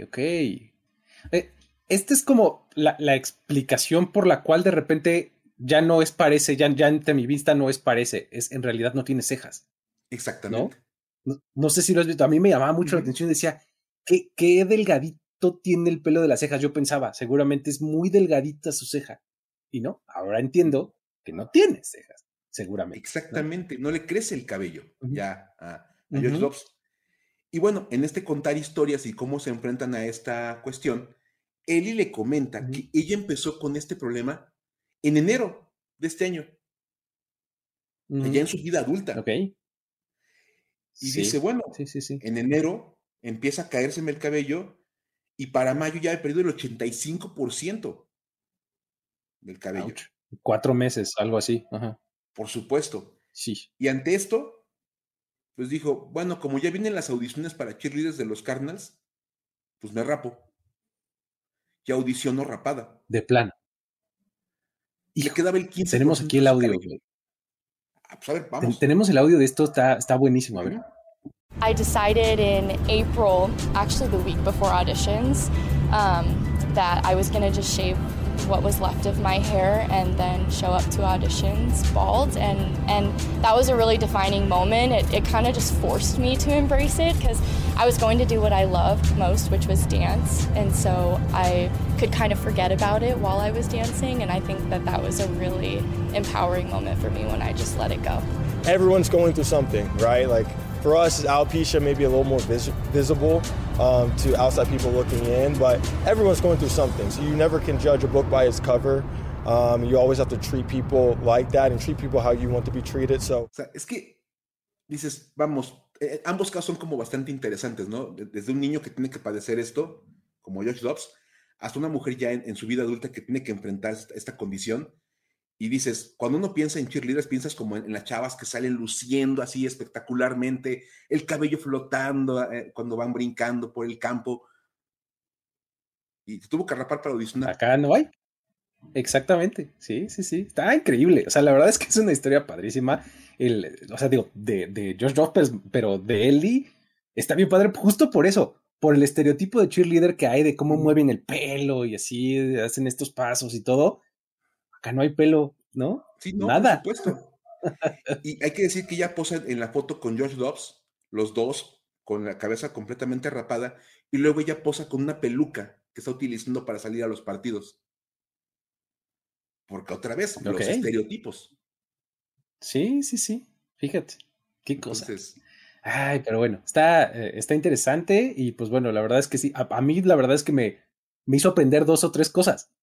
ok. Eh, esta es como la, explicación por la cual de repente ya no es parece, ya, ya ante mi vista no es parece, es en realidad no tiene cejas. Exactamente. ¿no? sé si lo has visto, a mí me llamaba mucho la atención, decía, ¿qué, qué delgadito tiene el pelo de las cejas. Yo pensaba, seguramente es muy delgadita su ceja. Y no, ahora entiendo que no tiene cejas seguramente. Exactamente, no, le crece el cabello ya a, George Dobbs. Y bueno, en este contar historias y cómo se enfrentan a esta cuestión, Eli le comenta que ella empezó con este problema en enero de este año, ya en su vida adulta. Ok. Y dice, bueno, en enero empieza a caérseme el cabello y para mayo ya he perdido el 85% del cabello. Cuatro meses, algo así. Por supuesto. Sí. Y ante esto, pues dijo, bueno, como ya vienen las audiciones para cheerleaders de los Cardinals, pues me rapo. Y audicionó rapada. De plano. Y le quedaba el 15%. Tenemos aquí el audio. Ah, pues a ver, vamos. Tenemos el audio de esto, está, está buenísimo. A ver. I decided in April, actually the week before auditions, um, that I was going to just shave what was left of my hair and then show up to auditions bald. And and that was a really defining moment. It, it kind of just forced me to embrace it because i was going to do what i loved most which was dance. And so i could kind of forget about it while i was dancing. And i think that that was a really empowering moment for me when i just let it go. Everyone's going through something right? Like for us, alopecia may be a little more vis- visible um, to outside people looking in, but everyone's going through something. So you never can judge a book by its cover. Um, you always have to treat people like that and treat people how you want to be treated. So, o sea, es que dices, vamos, eh, ambos casos son como bastante interesantes, ¿no? Desde un niño que tiene que padecer esto, como Josh Dobbs, hasta una mujer ya en, en su vida adulta que tiene que enfrentar esta, esta condición y dices, cuando uno piensa en cheerleaders, piensas como en, en, las chavas que salen luciendo así espectacularmente, el cabello flotando eh, cuando van brincando por el campo. Y te tuvo que rapar para audicionar. Acá no hay. Exactamente, sí, sí, sí. Está increíble. O sea, la verdad es que es una historia padrísima. El, o sea, digo, de, de Josh Dobbs, pero de Ellie está bien padre justo por eso, por el estereotipo de cheerleader que hay de cómo mueven el pelo y así hacen estos pasos y todo acá no hay pelo, ¿no? Sí, no, Nada. por supuesto. y hay que decir que ya posa en la foto con Josh Dobbs, los dos, con la cabeza completamente rapada, y luego ella posa con una peluca que está utilizando para salir a los partidos. Porque otra vez, los estereotipos. Sí, sí, sí. Fíjate, qué cosa. Entonces, Ay, pero bueno, está, eh, está interesante y pues bueno, la verdad es que sí, a, a mí la verdad es que me, me hizo aprender dos o tres cosas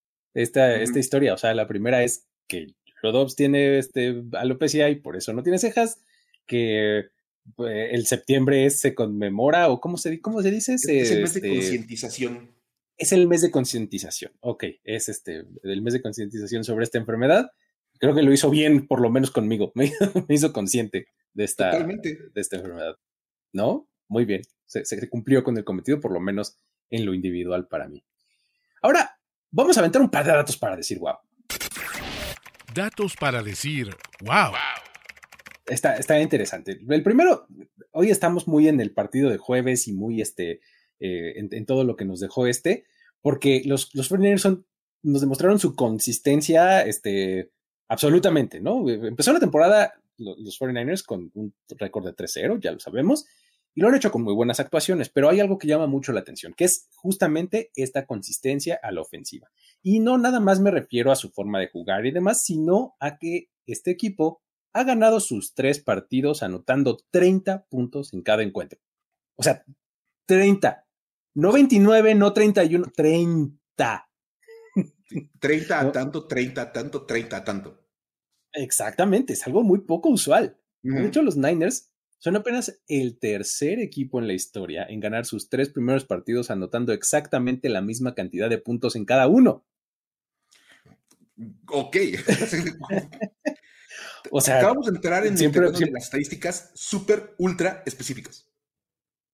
esta, esta historia. O sea, la primera es que Rodobs tiene este, alopecia y por eso no tiene cejas, que eh, el septiembre es- se conmemora o cómo se, cómo se dice, es, el mes de este, concientización. es el mes de concientización. Ok, es este, el mes de concientización sobre esta enfermedad. Creo que lo hizo bien, por lo menos conmigo. Me, me hizo consciente de esta, Totalmente. de esta enfermedad. ¿No? Muy bien. Se, se cumplió con el cometido, por lo menos en lo individual para mí. Ahora, vamos a aventar un par de datos para decir wow. Datos para decir, wow. Está, está interesante. El primero, hoy estamos muy en el partido de jueves y muy este, eh, en, en todo lo que nos dejó este, porque los, los 49ers son, nos demostraron su consistencia este, absolutamente, ¿no? Empezó la temporada lo- los 49ers con un récord de 3-0, ya lo sabemos, y lo han hecho con muy buenas actuaciones, pero hay algo que llama mucho la atención, que es justamente esta consistencia a la ofensiva. Y no nada más me refiero a su forma de jugar y demás, sino a que este equipo ha ganado sus tres partidos anotando 30 puntos en cada encuentro. O sea, 30. No 29, no 31, 30. Sí, 30 a No. tanto, 30 a tanto, 30 a tanto. Exactamente, es algo muy poco usual. De hecho, los Niners son apenas el tercer equipo en la historia en ganar sus tres primeros partidos anotando exactamente la misma cantidad de puntos en cada uno. Ok. O sea, Acabamos de entrar en el siempre- terreno de siempre- las estadísticas súper ultra específicas.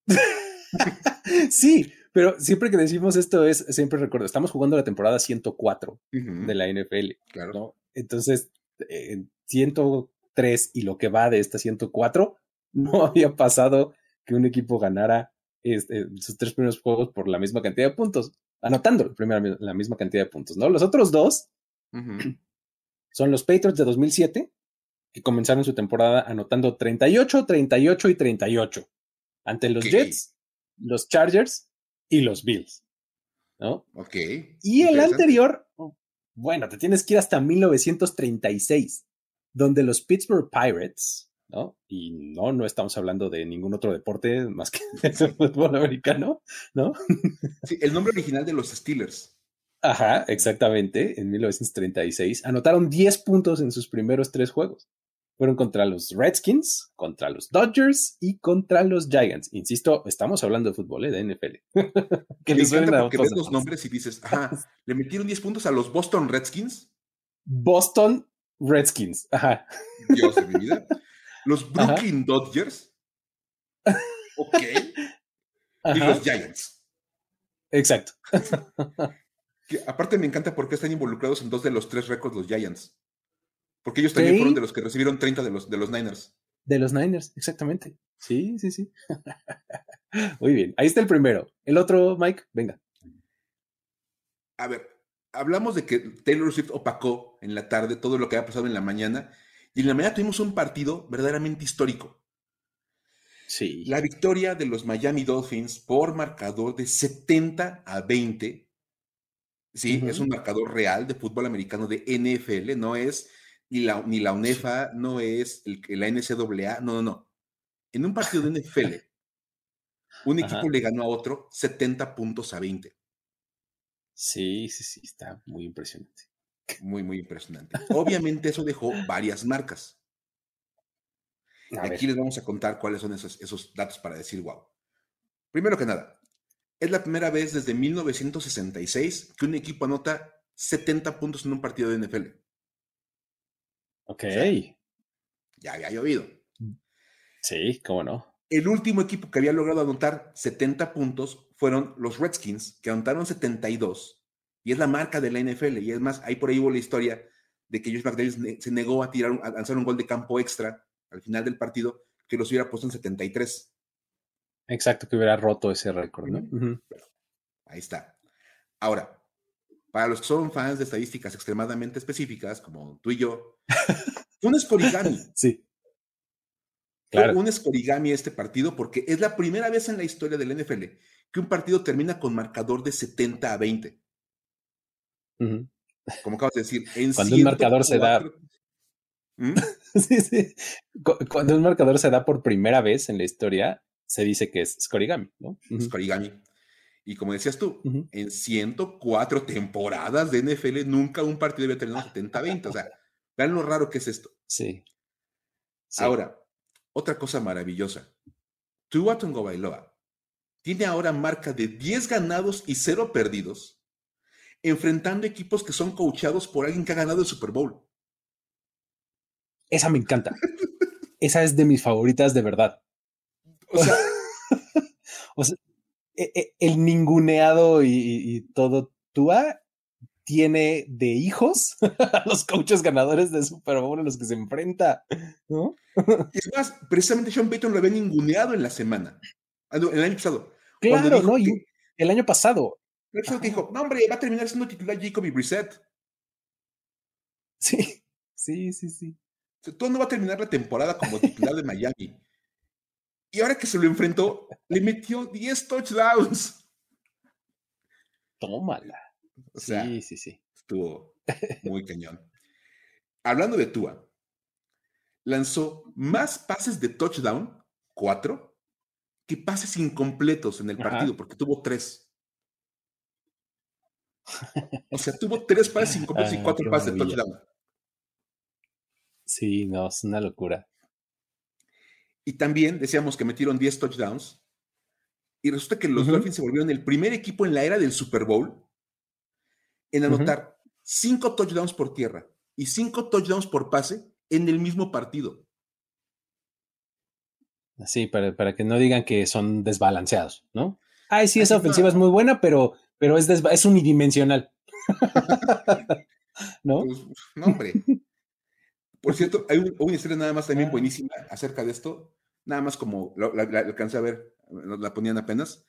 sí, pero siempre que decimos esto es, siempre recuerdo, estamos jugando la temporada 104 Ujú, de la NFL, claro. ¿no? Entonces, en 103 y lo que va de esta 104, no había pasado que un equipo ganara este, sus tres primeros juegos por la misma cantidad de puntos, anotando la, primera- la misma cantidad de puntos, ¿no? Los otros dos son los Patriots de 2007, que comenzaron su temporada anotando 38, 38 y 38 ante los. Jets, los Chargers y los Bills, ¿no? Ok. Y el anterior, bueno, te tienes que ir hasta 1936, donde los Pittsburgh Pirates, ¿no? Y no, no estamos hablando de ningún otro deporte más que el fútbol americano, ¿no? Sí, el nombre original de los Steelers. Ajá, exactamente, en 1936, anotaron 10 puntos en sus primeros tres juegos. Fueron contra los Redskins, contra los Dodgers y contra los Giants. Insisto, estamos hablando de fútbol, ¿eh? de NFL. que les encanta porque ves los nombres y dices, ajá, le metieron 10 puntos a los Boston Redskins. Boston Redskins, ajá. Dios de mi vida. Los Brooklyn Dodgers. Ok. Y los Giants. Exacto. aparte me encanta porque están involucrados en dos de los tres récords los Giants. Porque ellos también fueron de los que recibieron 30 de los, de los Niners. De los Niners, exactamente. Sí, sí, sí. Muy bien. Ahí está el primero. El otro, Mike, venga. A ver, hablamos de que Taylor Swift opacó en la tarde todo lo que había pasado en la mañana. Y en la mañana tuvimos un partido verdaderamente histórico. Sí. La victoria de los Miami Dolphins por marcador de 70 a 20. Sí, es un marcador real de fútbol americano de NFL, no es ni la, ni la UNEFA, no es el, la NCAA, no, no, no. En un partido de NFL, un equipo le ganó a otro 70 puntos a 20. Sí, sí, sí, está muy impresionante. Muy, muy impresionante. Obviamente eso dejó varias marcas. Aquí les vamos a contar cuáles son esos, esos datos para decir wow. Primero que nada, es la primera vez desde 1966 que un equipo anota 70 puntos en un partido de NFL. Ok. ya había llovido. Sí, cómo no. El último equipo que había logrado anotar 70 puntos fueron los Redskins, que anotaron 72. Y es la marca de la NFL. Y es más, ahí por ahí hubo la historia de que Josh McDaniels se negó a tirar, a lanzar un gol de campo extra al final del partido, que los hubiera puesto en 73. Exacto, que hubiera roto ese récord, ¿no? Ahí está. Ahora, para los que son fans de estadísticas extremadamente específicas, como tú y yo, un escorigami. sí. Claro. Un escorigami este partido porque es la primera vez en la historia del NFL que un partido termina con marcador de 70 a 20. Como acabas de decir, en Cuando un marcador se da. ¿Mm? sí, sí. Cuando un marcador se da por primera vez en la historia, se dice que es escorigami, ¿no? Y como decías tú, en 104 temporadas de NFL, nunca un partido había terminado 70-20. O sea, vean lo raro que es esto. Sí. Ahora, otra cosa maravillosa. Tua Bailoa tiene ahora marca de 10 ganados y 0 perdidos, enfrentando equipos que son coachados por alguien que ha ganado el Super Bowl. Esa me encanta. Esa es de mis favoritas de verdad. O sea, o sea e, e, el ninguneado y, todo Tua tiene de hijos a los coaches ganadores de Super Bowl en los que se enfrenta, ¿no? y es más, precisamente Sean Payton lo había ninguneado en la semana, el año pasado. Claro, ¿no? y el año pasado. El año dijo, no, hombre, va a terminar siendo titular Jacoby Brissett. Sí, sí, sí, sí. Tú no va a terminar la temporada como titular de Miami. Y ahora que se lo enfrentó, le metió 10 touchdowns. Tómala. sí, sí, sí. Estuvo muy cañón. Hablando de Tua, lanzó más pases de touchdown, cuatro, que pases incompletos en el partido, porque tuvo tres. O sea, tuvo tres pases incompletos y ah, cuatro pases de touchdown. Sí, no, es una locura. Y también decíamos que metieron 10 touchdowns. Y resulta que los Dolphins se volvieron el primer equipo en la era del Super Bowl en anotar 5 touchdowns por tierra y 5 touchdowns por pase en el mismo partido. Sí, para, para que no digan que son desbalanceados, ¿no? Ay, sí, esa ofensiva es muy buena, pero, pero es, es unidimensional. ¿No? Pues, no, hombre. Por cierto, hay una historia nada más también buenísima acerca de esto, nada más como la, alcancé a ver, la ponían apenas,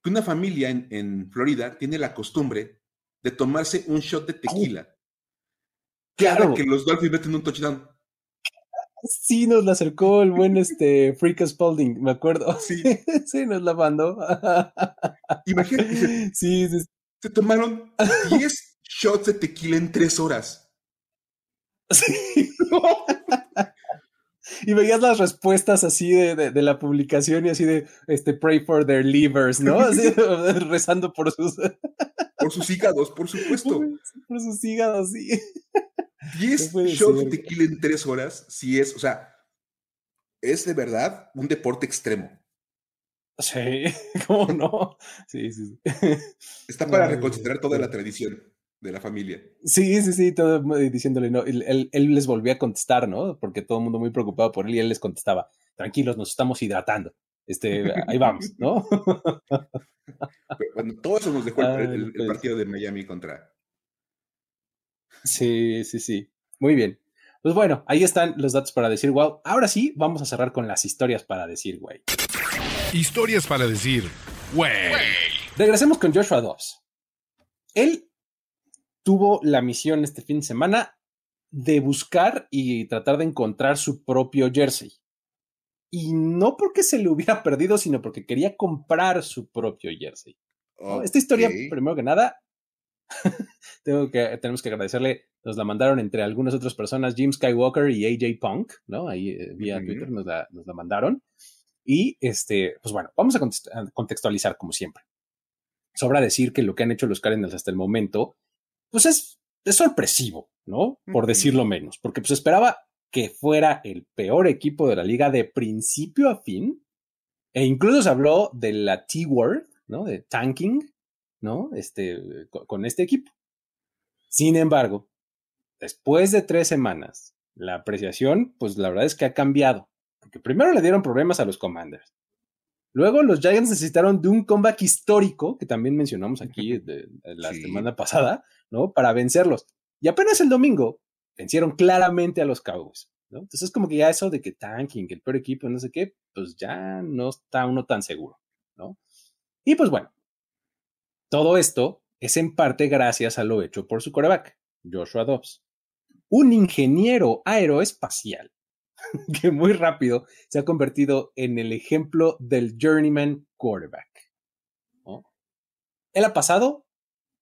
que una familia en, Florida tiene la costumbre de tomarse un shot de tequila. Claro. que los Dolphins meten un touchdown. Sí, nos la acercó el buen este Freak Spalding, me acuerdo. Sí, sí nos la mandó. Imagínate, sí, sí. se tomaron 10 shots de tequila en 3 horas. y veías las respuestas así de, la publicación y así de este pray for their livers, ¿no? Así rezando por sus por sus hígados, por supuesto. Por, sus hígados, sí. 10 shots de tequila en 3 horas, sí es, o sea, es de verdad un deporte extremo. Sí, ¿cómo no? Sí, sí, sí. Está para reconsiderar toda la tradición de la familia. Sí, sí, sí, todo diciéndole, no, él, les volvió a contestar, ¿no? Porque todo el mundo muy preocupado por él y él les contestaba, tranquilos, nos estamos hidratando. Este, ahí vamos, ¿no? bueno, todo eso nos dejó el, pues. partido de Miami contra. Sí, sí, sí. Muy bien. Pues bueno, ahí están los datos para decir wow. Ahora sí, vamos a cerrar con las historias para decir güey. Historias para decir güey. Regresemos con Joshua Dobbs. Él tuvo la misión este fin de semana de buscar y tratar de encontrar su propio jersey y no porque se le hubiera perdido, sino porque quería comprar su propio jersey. Esta historia, primero que nada, tengo que, tenemos que agradecerle, nos la mandaron entre algunas otras personas, Jim Skywalker y AJ Punk, ¿no? Ahí eh, vía Twitter nos la, nos la mandaron. Y este, pues bueno, vamos a contextualizar como siempre. Sobra decir que lo que han hecho los Cardinals hasta el momento, pues es, es sorpresivo, ¿no? Por decirlo menos, porque pues esperaba que fuera el peor equipo de la liga de principio a fin. E incluso se habló de la T-word, ¿no? De tanking, ¿no? Este, con, este equipo. Sin embargo, después de tres semanas, la apreciación, pues la verdad es que ha cambiado. Porque primero le dieron problemas a los Commanders. Luego los Giants necesitaron de un comeback histórico, que también mencionamos aquí de, la semana pasada, ¿no? Para vencerlos. Y apenas el domingo vencieron claramente a los Cowboys. ¿no? Entonces es como que ya eso de que tanking, el peor equipo, no sé qué, pues ya no está uno tan seguro, ¿no? Y pues bueno, todo esto es en parte gracias a lo hecho por su coreback, Joshua Dobbs, un ingeniero aeroespacial que muy rápido se ha convertido en el ejemplo del journeyman quarterback. ¿no? Él ha pasado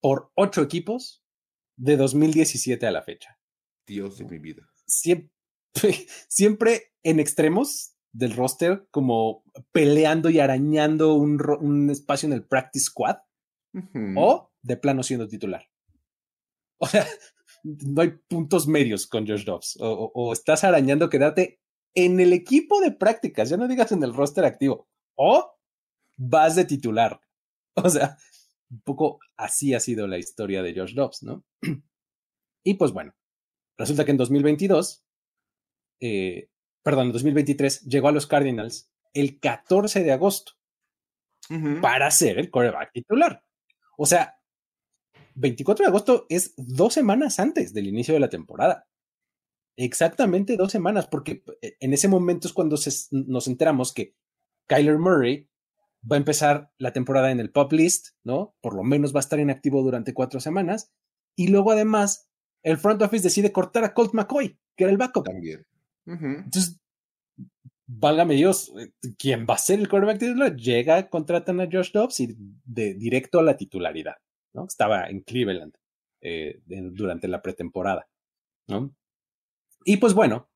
por ocho equipos de 2017 a la fecha. Dios de mi vida. Siempre, siempre en extremos del roster, como peleando y arañando un, espacio en el practice squad, o de plano siendo titular. O sea, no hay puntos medios con Josh Dobbs. O, estás arañando quedarte en el equipo de prácticas, ya no digas en el roster activo, o vas de titular. O sea, un poco así ha sido la historia de Josh Dobbs, ¿no? Y pues bueno, Resulta que en 2022, eh, perdón, en 2023 llegó a los Cardinals el 14 de agosto para ser el coreback titular. O sea, 24 de agosto es dos semanas antes del inicio de la temporada. Exactamente dos semanas, porque eh, en ese momento es cuando nos enteramos que Kyler Murray va a empezar la temporada en el pop list, ¿no? Por lo menos va a estar inactivo durante cuatro semanas. Y luego además el front office decide cortar a Colt McCoy, que era el backup. También. Entonces, válgame Dios, eh, ¿quién va a ser el quarterback titular? Llega, contratan a Josh Dobbs y de directo a la titularidad, ¿no? Estaba en Cleveland eh, durante la pretemporada, ¿no? Y pues bueno,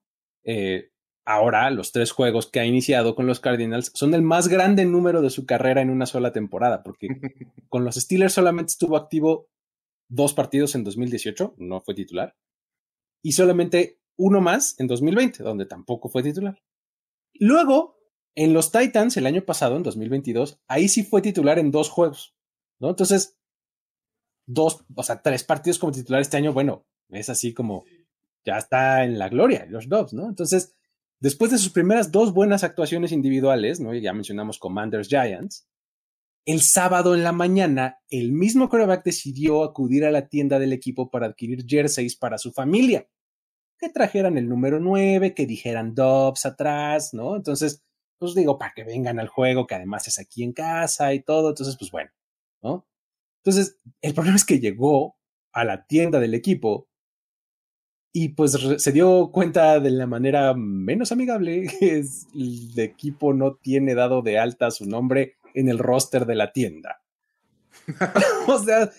eh, ahora los tres juegos que ha iniciado con los Cardinals son el más grande número de su carrera en una sola temporada, porque con los Steelers solamente estuvo activo dos partidos en 2018, no fue titular, y solamente uno más en 2020, donde tampoco fue titular. Luego, en los Titans el año pasado, en 2022, ahí sí fue titular en dos juegos, ¿no? Entonces, dos, o sea, tres partidos como titular este año, bueno, es así como ya está en la gloria, los Dobbs, ¿no? Entonces, después de sus primeras dos buenas actuaciones individuales, ¿no? Ya mencionamos Commanders Giants, el sábado en la mañana, el mismo quarterback decidió acudir a la tienda del equipo para adquirir jerseys para su familia. Que trajeran el número 9, que dijeran Dobbs atrás, ¿no? Entonces, pues digo, para que vengan al juego, que además es aquí en casa y todo. Entonces, pues bueno, ¿no? Entonces, el problema es que llegó a la tienda del equipo y pues se dio cuenta de la manera menos amigable que el equipo no tiene dado de alta su nombre en el roster de la tienda. o sea,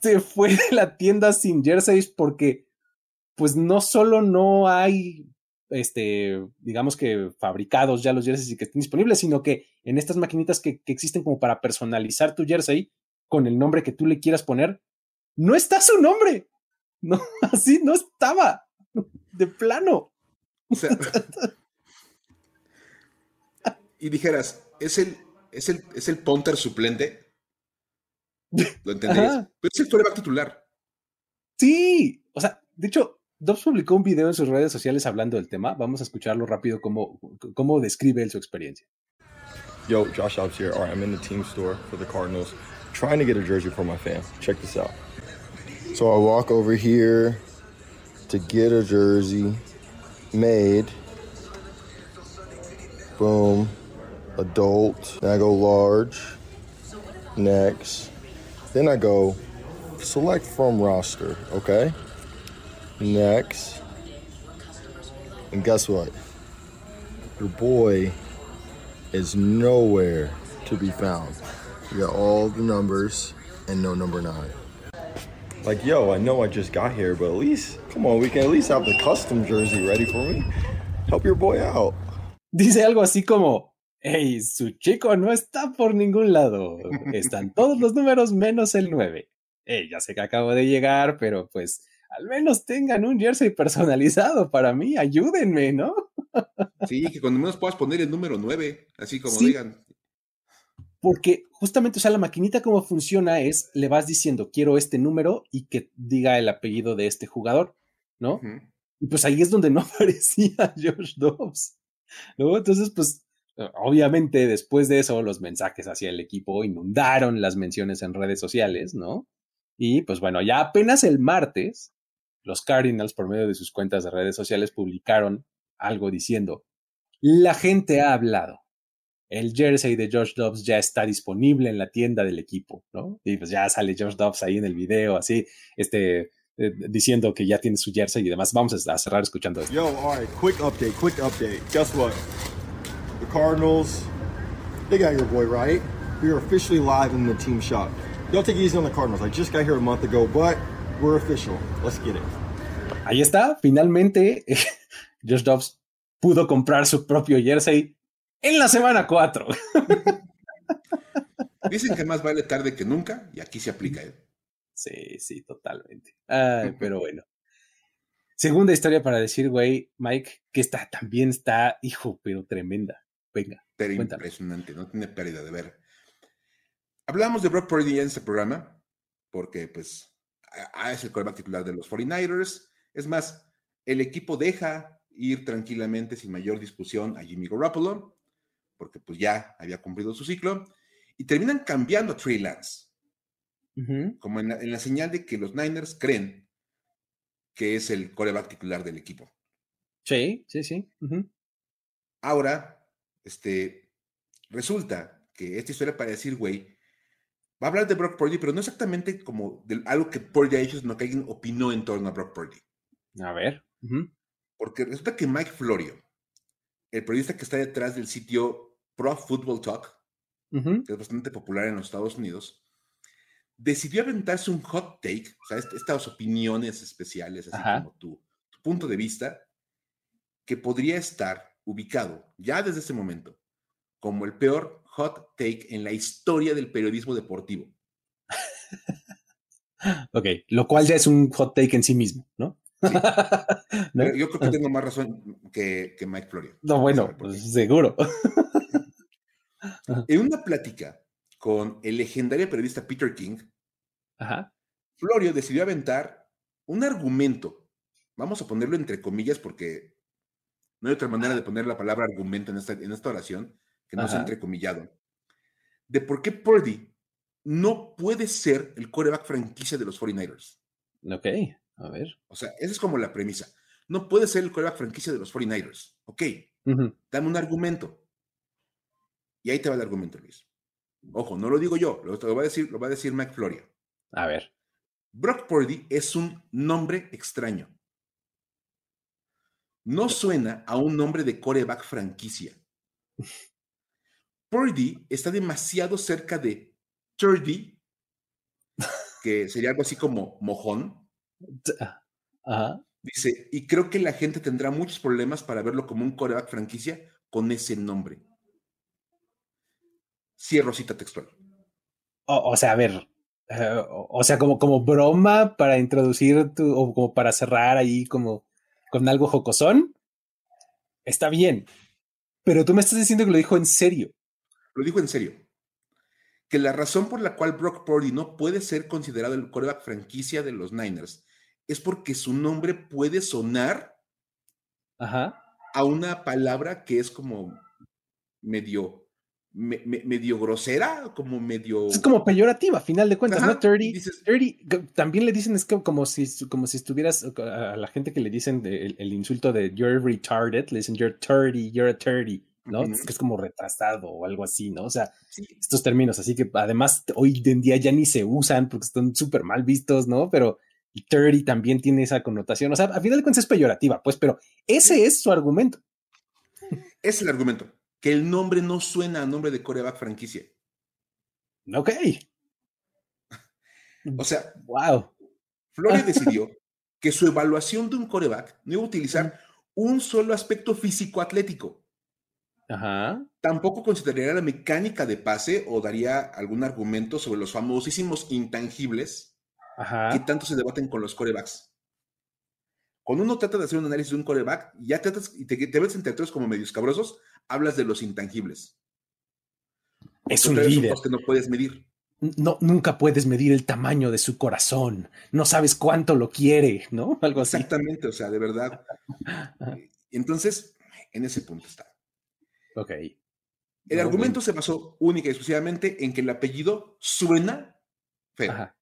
se fue de la tienda sin jerseys porque, pues no solo no hay, este, digamos que fabricados ya los jerseys y que estén disponibles, sino que en estas maquinitas que, que existen como para personalizar tu jersey con el nombre que tú le quieras poner, no está su nombre. No, así no estaba. De plano. O sea, y dijeras, ¿es el, es el, es el punter suplente? ¿Lo entendéis? Pero es el quarterback titular. Sí, o sea, de hecho, Dobbs publicó un video en sus redes sociales hablando del tema. Vamos a escucharlo rápido cómo, cómo describe él su experiencia. Yo, Josh Dobbs here. All right, I'm in the team store for the Cardinals, trying to get a jersey for my fam. Check this out. So I walk over here to get a jersey made. Boom. Adult. Then I go large. Next. Then I go select from roster, okay? Next. And guess what? Your boy is nowhere to be found. You got all the numbers and no number nine. Like, yo, I know I just got here, but at least, come on, we can at least have the custom jersey ready for me. Help your boy out. Dice algo así como, hey, su chico no está por ningún lado. Están todos los números menos el 9. Hey, ya sé que acabo de llegar, pero pues al menos tengan un jersey personalizado para mí, ayúdenme, ¿no? Sí, que cuando menos puedas poner el número 9, así como digan. Porque justamente, o sea, la maquinita como funciona es, le vas diciendo, quiero este número y que diga el apellido de este jugador, ¿no? Y pues ahí es donde no aparecía Josh Dobbs, ¿no? Entonces, pues, obviamente después de eso, los mensajes hacia el equipo inundaron las menciones en redes sociales, ¿no? Y pues bueno, ya apenas el martes, los Cardinals, por medio de sus cuentas de redes sociales, publicaron algo diciendo, la gente ha hablado. El jersey de Josh Dobbs ya está disponible en la tienda del equipo, ¿no? Y pues ya sale Josh Dobbs ahí en el video, así, este, eh, diciendo que ya tiene su jersey y demás. Vamos a cerrar escuchando esto. Yo, all right, quick update, quick update. Guess what? The Cardinals, they got your boy, right? We are officially live in the team shop. Don't take it easy on the Cardinals. I just got here a month ago, but we're official. Let's get it. Ahí está, finalmente Josh Dobbs pudo comprar su propio jersey en la semana 4. Dicen que más vale tarde que nunca y aquí se aplica. ¿eh? Sí, sí, totalmente. pero bueno. Segunda historia para decir, güey, Mike, que está, también está, hijo, pero tremenda. Venga. Pero impresionante, no tiene pérdida de ver. Hablamos de Brock Purdy en este programa, porque pues es el quarterback titular de los 49ers. Es más, el equipo deja ir tranquilamente sin mayor discusión a Jimmy Garoppolo, porque pues ya había cumplido su ciclo, y terminan cambiando a Trey Lance, como en la, señal de que los Niners creen que es el coreback titular del equipo. Sí, sí, sí. Ahora, este, resulta que esta historia para decir, güey, Va a hablar de Brock Purdy, pero no exactamente como de algo que Purdy ha hecho, sino que alguien opinó en torno a Brock Purdy. A ver. Porque resulta que Mike Florio, el periodista que está detrás del sitio Pro Football Talk, que es bastante popular en los Estados Unidos, decidió aventarse un hot take, o sea, estas opiniones especiales, así como tu, tu punto de vista, que podría estar ubicado ya desde ese momento como el peor hot take en la historia del periodismo deportivo. ok, lo cual ya es un hot take en sí mismo, ¿no? Yo creo que tengo más razón que, Mike Florio. No, bueno, pues seguro. en una plática con el legendario periodista Peter King, Florio decidió aventar un argumento, vamos a ponerlo entre comillas porque no hay otra manera de poner la palabra argumento en esta, en esta oración, que no sea entrecomillado, de por qué Purdy no puede ser el quarterback franquicia de los 49ers. Ok, a ver. O sea, esa es como la premisa. No puede ser el quarterback franquicia de los 49ers. Ok, dame un argumento. Y ahí te va el argumento, Luis. Ojo, no lo digo yo, lo, va a decir, lo va a decir Floria. A ver. Brock Purdy es un nombre extraño. No suena a un nombre de coreback franquicia. Purdy está demasiado cerca de Turdy, que sería algo así como mojón. Dice, y creo que la gente tendrá muchos problemas para verlo como un coreback franquicia con ese nombre. Cierro cita textual. O, sea, a ver, eh, o sea, como, como broma para introducir tu, o como para cerrar ahí como con algo jocosón, está bien. Pero tú me estás diciendo que lo dijo en serio. Lo dijo en serio. Que la razón por la cual Brock Purdy no puede ser considerado el coreback franquicia de los Niners es porque su nombre puede sonar a una palabra que es como medio medio grosera, como medio. Es como peyorativa, a final de cuentas, ¿no? Dirty, también le dicen, es como si, como si estuvieras a la gente que le dicen el, insulto de you're retarded, le dicen you're 30, you're a 30, ¿no? es, que es como retrasado o algo así, ¿no? O sea, estos términos, así que además hoy en día ya ni se usan porque están súper mal vistos, ¿no? Pero 30 también tiene esa connotación, o sea, a final de cuentas es peyorativa, pues, pero ese es su argumento. Es el argumento que el nombre no suena a nombre de coreback franquicia. Ok. o sea, wow. Flores decidió que su evaluación de un coreback no iba a utilizar un solo aspecto físico-atlético. Ajá. Tampoco consideraría la mecánica de pase o daría algún argumento sobre los famosísimos intangibles que tanto se debaten con los corebacks. Cuando uno trata de hacer un análisis de un coreback, ya tratas y te, ves entre todos como medios cabrosos, hablas de los intangibles. Es un líder. que no puedes medir. No, nunca puedes medir el tamaño de su corazón. No sabes cuánto lo quiere, ¿no? Algo así. Exactamente, o sea, de verdad. Entonces, en ese punto está. Ok. El argumento se basó única y exclusivamente en que el apellido suena feo. Ajá.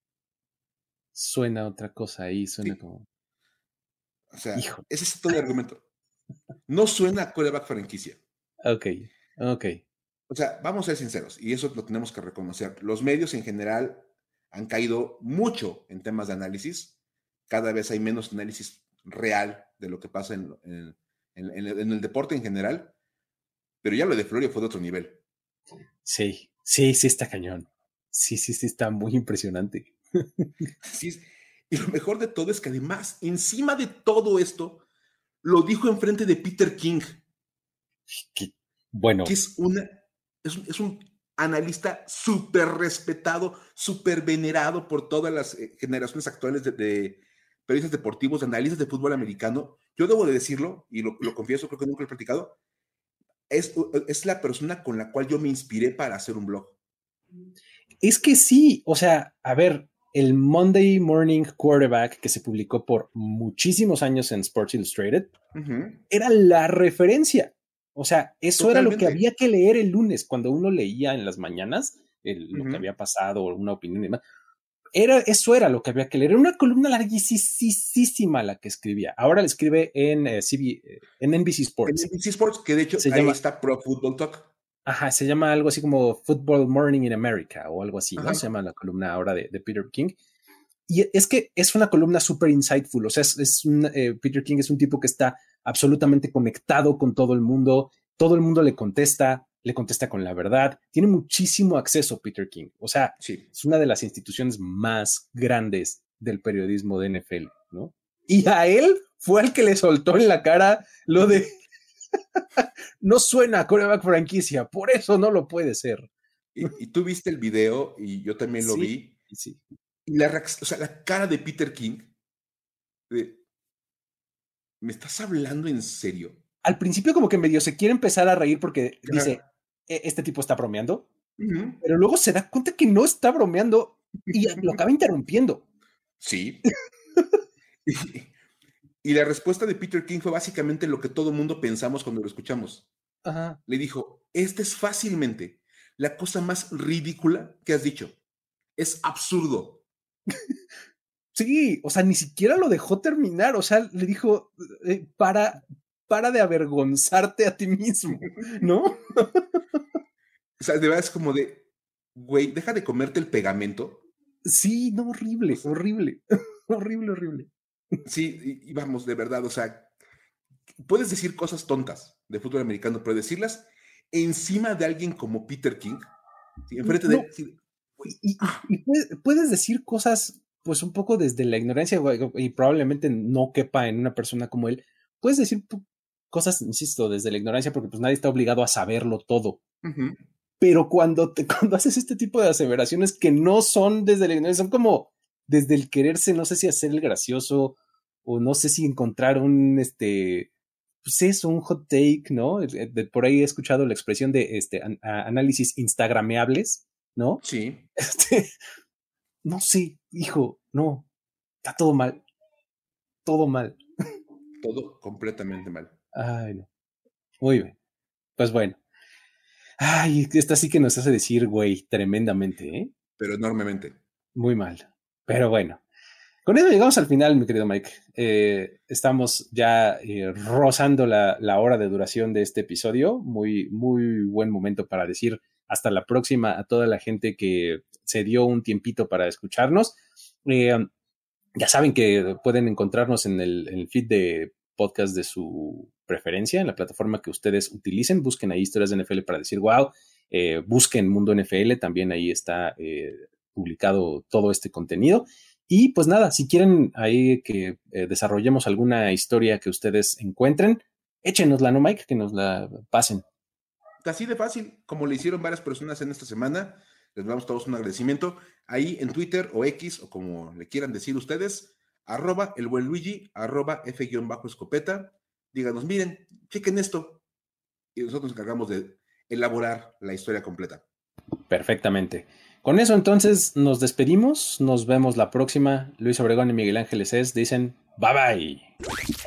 Suena otra cosa ahí, suena como. O sea, ese es todo el argumento. No suena a coreback franquicia. Ok, ok. O sea, vamos a ser sinceros, y eso lo tenemos que reconocer. Los medios en general han caído mucho en temas de análisis. Cada vez hay menos análisis real de lo que pasa en, el deporte en general. Pero ya lo de Florio fue de otro nivel. Sí, sí, sí está cañón. Sí, sí, sí está muy impresionante. Sí, y lo mejor de todo es que además, encima de todo esto, lo dijo enfrente de Peter King. bueno. Que es, una, es, un analista súper respetado, súper venerado por todas las eh, generaciones actuales de, periodistas deportivos, de analistas de fútbol americano. Yo debo de decirlo, y lo, lo confieso, creo que nunca lo he platicado, es, es la persona con la cual yo me inspiré para hacer un blog. Es que sí, o sea, a ver, el Monday Morning Quarterback que se publicó por muchísimos años en Sports Illustrated era la referencia. O sea, eso era lo que había que leer el lunes cuando uno leía en las mañanas lo que había pasado o una opinión y demás. Era, eso era lo que había que leer. Era una columna larguísima la que escribía. Ahora la escribe en, eh, eh, en NBC Sports. En NBC Sports, que de hecho se ahí llama, está Pro Football Talk. Ajá, se llama algo así como Football Morning in America o algo así, ¿no? Se llama la columna ahora de, Peter King. Y es que es una columna súper insightful, o sea, es, un, eh, Peter King es un tipo que está absolutamente conectado con todo el mundo, todo el mundo le contesta, le contesta con la verdad, tiene muchísimo acceso Peter King, o sea, es una de las instituciones más grandes del periodismo de NFL, ¿no? Y a él fue el que le soltó en la cara lo de no suena a coreback franquicia, por eso no lo puede ser. Y, tú viste el video y yo también lo vi. Sí. Y la, o sea, la cara de Peter King, ¿me estás hablando en serio? Al principio como que medio se quiere empezar a reír porque dice, e, este tipo está bromeando, pero luego se da cuenta que no está bromeando y lo acaba interrumpiendo. Sí. Y la respuesta de Peter King fue básicamente lo que todo el mundo pensamos cuando lo escuchamos. Le dijo, esta es fácilmente la cosa más ridícula que has dicho. Es absurdo. Sí, o sea, ni siquiera lo dejó terminar. O sea, le dijo, eh, para, para de avergonzarte a ti mismo, ¿no? o sea, de verdad es como de, güey, deja de comerte el pegamento. Sí, no, horrible, horrible, horrible, horrible. Sí, y, vamos, de verdad, o sea, puedes decir cosas tontas de fútbol americano, pero decirlas encima de alguien como Peter King, enfrente de... Y, puedes, decir cosas, pues un poco desde la ignorancia y probablemente no quepa en una persona como él. Puedes decir cosas, insisto, desde la ignorancia porque pues nadie está obligado a saberlo todo. pero cuando, te, cuando haces este tipo de aseveraciones que no son desde el son como desde el quererse, no sé si hacer el gracioso o no sé si encontrar un, este, pues es un hot take, ¿no? por ahí he escuchado la expresión de este, análisis instagrameables, ¿no? Sí. Este, no sé, hijo, no, está todo mal, todo mal. Todo completamente mal. Ay, no. Muy bien. Pues bueno. Ay, esta sí que nos hace decir, güey, tremendamente, ¿eh? Pero enormemente. Muy mal. Pero bueno. Con eso llegamos al final, mi querido Mike. Eh, estamos ya eh, rozando la, hora de duración de este episodio. Muy, muy buen momento para decir hasta la próxima a toda la gente que se dio un tiempito para escucharnos. Eh, ya saben que pueden encontrarnos en el, en el feed de podcast de su preferencia, en la plataforma que ustedes utilicen. Busquen ahí historias de NFL para decir, wow, busquen Mundo NFL, también ahí está publicado todo este contenido. Y pues nada, si quieren ahí que eh, desarrollemos alguna historia que ustedes encuentren, échenosla, ¿no, Mike? Que nos la pasen. Así de fácil, como le hicieron varias personas en esta semana, les damos todos un agradecimiento. Ahí en Twitter o X, o como le quieran decir ustedes, arroba el buen Luigi, arroba F-escopeta. Díganos, miren, chequen esto. Y nosotros nos encargamos de elaborar la historia completa. Perfectamente. Con eso entonces nos despedimos, nos vemos la próxima. Luis Obregón y Miguel Ángeles es, dicen bye bye.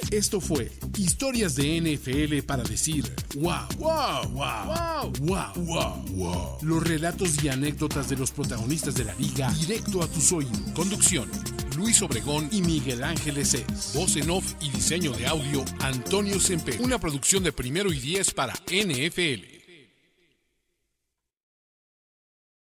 Esto fue Historias de NFL para decir wow, wow, wow, wow, wow, wow, Los relatos y anécdotas de los protagonistas de la liga directo a tus oídos. Conducción. Luis Obregón y Miguel Ángeles es. Voz en off y diseño de audio, Antonio Sempe. Una producción de primero y diez para NFL.